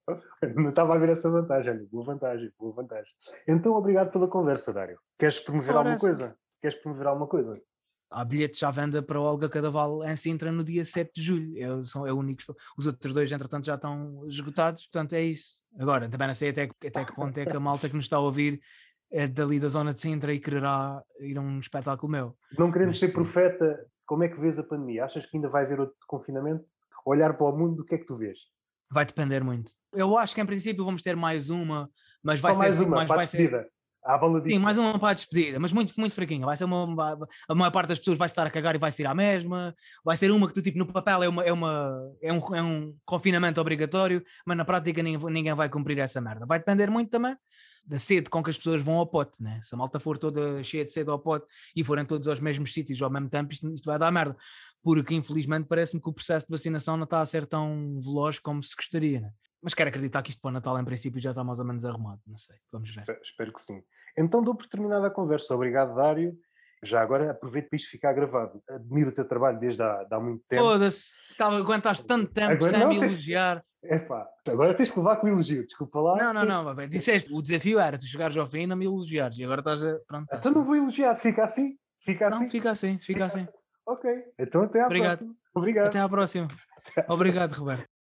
Não estava a ver essa vantagem, boa vantagem, boa vantagem. Então, obrigado pela conversa, Dário. Queres promover alguma coisa? Queres promover alguma coisa? Há bilhetes à venda para o Olga Cadaval em Sintra no dia 7 de julho. Eu, são, é único, os outros dois, entretanto, já estão esgotados, portanto é isso. Agora, também não sei até, até que ponto é que a malta que nos está a ouvir é dali da zona de Sintra e quererá ir a um espetáculo meu. Não querendo ser profeta, como é que vês a pandemia? Achas que ainda vai haver outro confinamento? Olhar para o mundo, o que é que tu vês? Vai depender muito. Eu acho que em princípio vamos ter mais uma, mas Só vai mais ser uma, mais para vai a despedida. Ser... À Sim, mais uma para a despedida, mas muito, muito fraquinha. Vai ser uma, a maior parte das pessoas vai estar a cagar e vai ser a mesma. Vai ser uma que tu, tipo, no papel é, uma, é, uma, é, um, é um confinamento obrigatório, mas na prática ninguém, ninguém vai cumprir essa merda. Vai depender muito também da sede com que as pessoas vão ao pote, né? Se a malta for toda cheia de sede ao pote e forem todos aos mesmos sítios ao mesmo tempo, isto, isto vai dar merda. Porque infelizmente parece-me que o processo de vacinação não está a ser tão veloz como se gostaria, né? Mas quero acreditar que isto para o Natal, em princípio, já está mais ou menos arrumado. Não sei, vamos ver. Espero, que sim. Então dou por terminada a conversa. Obrigado, Dário. Já agora aproveito para isto ficar gravado. Admiro o teu trabalho desde há, há muito tempo. Foda-se, aguentaste tanto tempo agora, sem não, me elogiar. Epá, agora tens de levar com o elogio, desculpa lá. Não, não, não, bem, disseste, o desafio era tu chegares ao fim e não me elogiares, e agora estás a. Pronto, então não vou elogiar, fica assim, fica não, assim. Fica assim, fica, fica assim. assim. Ok, então até à Obrigado. próxima. Obrigado. Até à próxima. Obrigado, Roberto.